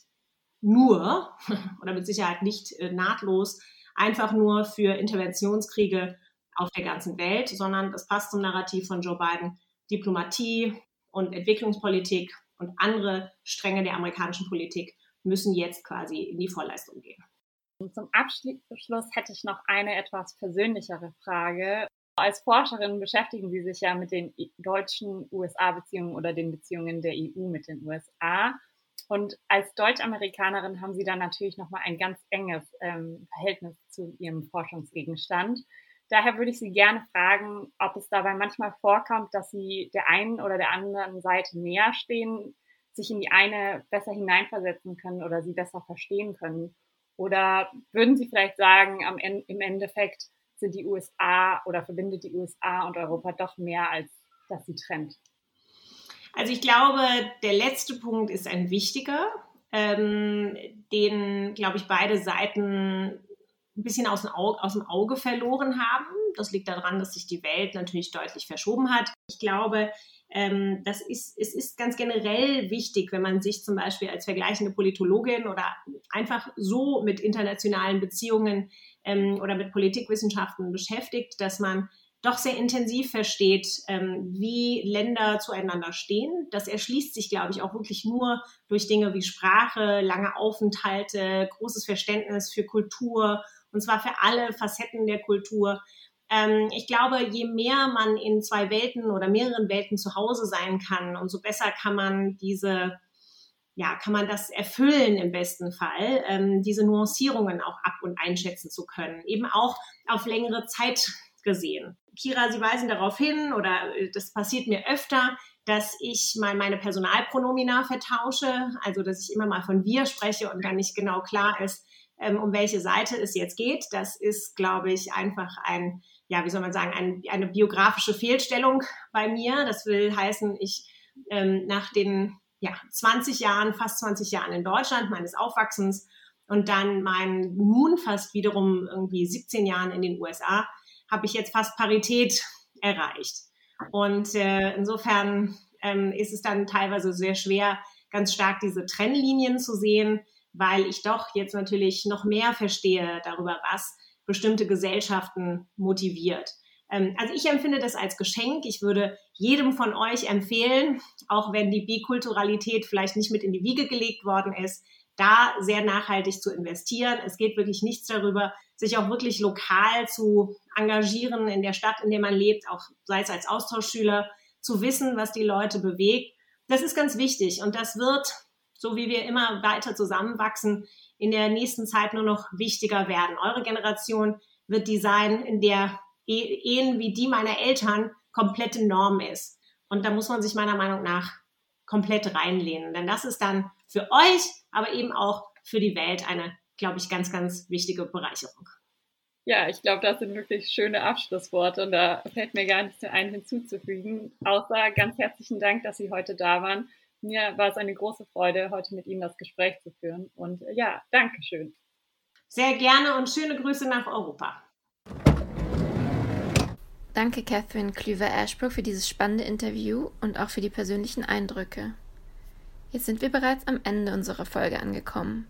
nur oder mit Sicherheit nicht äh, nahtlos einfach nur für Interventionskriege auf der ganzen Welt, sondern das passt zum Narrativ von Joe Biden. Diplomatie und Entwicklungspolitik und andere Stränge der amerikanischen Politik müssen jetzt quasi in die Vorleistung gehen. Und zum Abschluss hätte ich noch eine etwas persönlichere Frage. Als Forscherin beschäftigen Sie sich ja mit den deutschen USA-Beziehungen oder den Beziehungen der EU mit den USA. Und als Deutsch-Amerikanerin haben Sie dann natürlich nochmal ein ganz enges ähm, Verhältnis zu Ihrem Forschungsgegenstand. Daher würde ich Sie gerne fragen, ob es dabei manchmal vorkommt, dass Sie der einen oder der anderen Seite näher stehen, sich in die eine besser hineinversetzen können oder sie besser verstehen können. Oder würden Sie vielleicht sagen, am im Endeffekt sind die USA oder verbindet die USA und Europa doch mehr, als dass sie trennt? Also ich glaube, der letzte Punkt ist ein wichtiger, ähm, den, glaube ich, beide Seiten ein bisschen aus dem, Auge, aus dem Auge verloren haben. Das liegt daran, dass sich die Welt natürlich deutlich verschoben hat. Ich glaube, ähm, das ist, es ist ganz generell wichtig, wenn man sich zum Beispiel als vergleichende Politologin oder einfach so mit internationalen Beziehungen ähm, oder mit Politikwissenschaften beschäftigt, dass man doch sehr intensiv versteht, ähm, wie Länder zueinander stehen. Das erschließt sich, glaube ich, auch wirklich nur durch Dinge wie Sprache, lange Aufenthalte, großes Verständnis für Kultur und zwar für alle Facetten der Kultur. Ähm, ich glaube, je mehr man in zwei Welten oder mehreren Welten zu Hause sein kann, umso besser kann man diese, ja, kann man das erfüllen im besten Fall, ähm, diese Nuancierungen auch ab und einschätzen zu können, eben auch auf längere Zeit gesehen. Kira, Sie weisen darauf hin, oder äh, das passiert mir öfter, dass ich mal meine Personalpronomina vertausche, also dass ich immer mal von wir spreche und dann nicht genau klar ist, ähm, um welche Seite es jetzt geht. Das ist, glaube ich, einfach ein, ja, wie soll man sagen, ein, eine biografische Fehlstellung bei mir. Das will heißen, ich ähm, nach den ja, 20 Jahren, fast 20 Jahren in Deutschland, meines Aufwachsens und dann meinen nun fast wiederum irgendwie 17 Jahren in den USA, habe ich jetzt fast Parität erreicht. Und äh, insofern ähm, ist es dann teilweise sehr schwer, ganz stark diese Trennlinien zu sehen weil ich doch jetzt natürlich noch mehr verstehe darüber, was bestimmte Gesellschaften motiviert. Ähm, also ich empfinde das als Geschenk. Ich würde jedem von euch empfehlen, auch wenn die Bikulturalität vielleicht nicht mit in die Wiege gelegt worden ist, da sehr nachhaltig zu investieren. Es geht wirklich nichts darüber, sich auch wirklich lokal zu engagieren in der Stadt, in der man lebt, auch sei es als Austauschschüler, zu wissen, was die Leute bewegt. Das ist ganz wichtig und das wird so wie wir immer weiter zusammenwachsen, in der nächsten Zeit nur noch wichtiger werden. Eure Generation wird die sein, in der Ehen wie die meiner Eltern komplette Norm ist. Und da muss man sich meiner Meinung nach komplett reinlehnen. Denn das ist dann für euch, aber eben auch für die Welt eine, glaube ich, ganz, ganz wichtige Bereicherung. Ja, ich glaube, das sind wirklich schöne Abschlussworte und da fällt mir gar nichts mehr ein hinzuzufügen, außer ganz herzlichen Dank, dass Sie heute da waren. Mir war es eine große Freude, heute mit Ihnen das Gespräch zu führen. Und ja, danke schön. Sehr gerne und schöne Grüße nach Europa. Danke, Catherine Klüver-Ashbrook, für dieses spannende Interview und auch für die persönlichen Eindrücke. Jetzt sind wir bereits am Ende unserer Folge angekommen.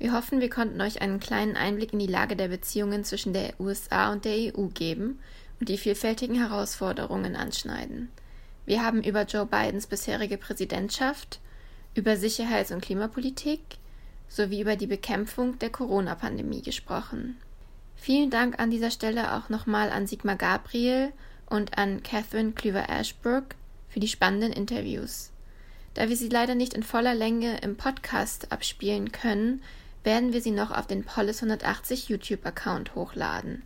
Wir hoffen, wir konnten euch einen kleinen Einblick in die Lage der Beziehungen zwischen der USA und der EU geben und die vielfältigen Herausforderungen anschneiden. Wir haben über Joe Bidens bisherige Präsidentschaft, über Sicherheits- und Klimapolitik sowie über die Bekämpfung der Corona-Pandemie gesprochen. Vielen Dank an dieser Stelle auch nochmal an Sigmar Gabriel und an Catherine Klüver-Ashbrook für die spannenden Interviews. Da wir sie leider nicht in voller Länge im Podcast abspielen können, werden wir sie noch auf den Polis 180 YouTube-Account hochladen.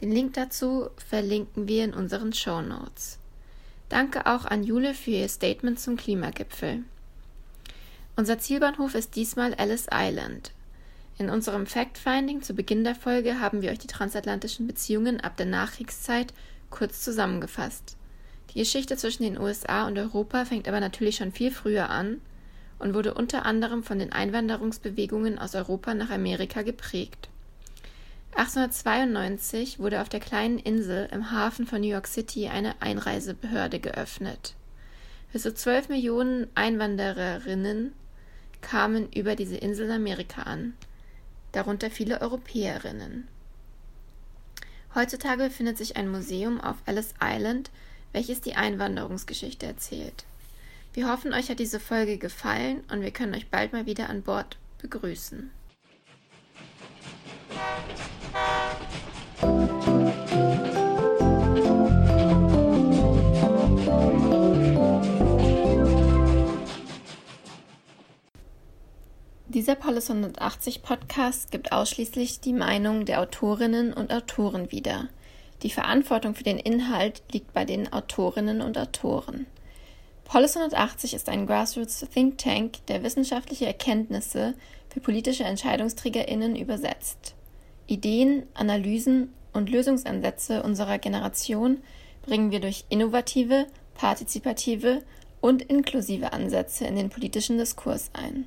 Den Link dazu verlinken wir in unseren Show Notes. Danke auch an Jule für ihr Statement zum Klimagipfel. Unser Zielbahnhof ist diesmal Ellis Island. In unserem Fact-Finding zu Beginn der Folge haben wir euch die transatlantischen Beziehungen ab der Nachkriegszeit kurz zusammengefasst. Die Geschichte zwischen den USA und Europa fängt aber natürlich schon viel früher an und wurde unter anderem von den Einwanderungsbewegungen aus Europa nach Amerika geprägt. 1892 wurde auf der kleinen Insel im Hafen von New York City eine Einreisebehörde geöffnet. Bis zu 12 Millionen Einwandererinnen kamen über diese Insel in Amerika an, darunter viele Europäerinnen. Heutzutage befindet sich ein Museum auf Ellis Island, welches die Einwanderungsgeschichte erzählt. Wir hoffen, euch hat diese Folge gefallen und wir können euch bald mal wieder an Bord begrüßen. Dieser Polis 180 Podcast gibt ausschließlich die Meinung der Autorinnen und Autoren wieder. Die Verantwortung für den Inhalt liegt bei den Autorinnen und Autoren. Polis 180 ist ein Grassroots Think Tank, der wissenschaftliche Erkenntnisse für politische EntscheidungsträgerInnen übersetzt. Ideen, Analysen und Lösungsansätze unserer Generation bringen wir durch innovative, partizipative und inklusive Ansätze in den politischen Diskurs ein.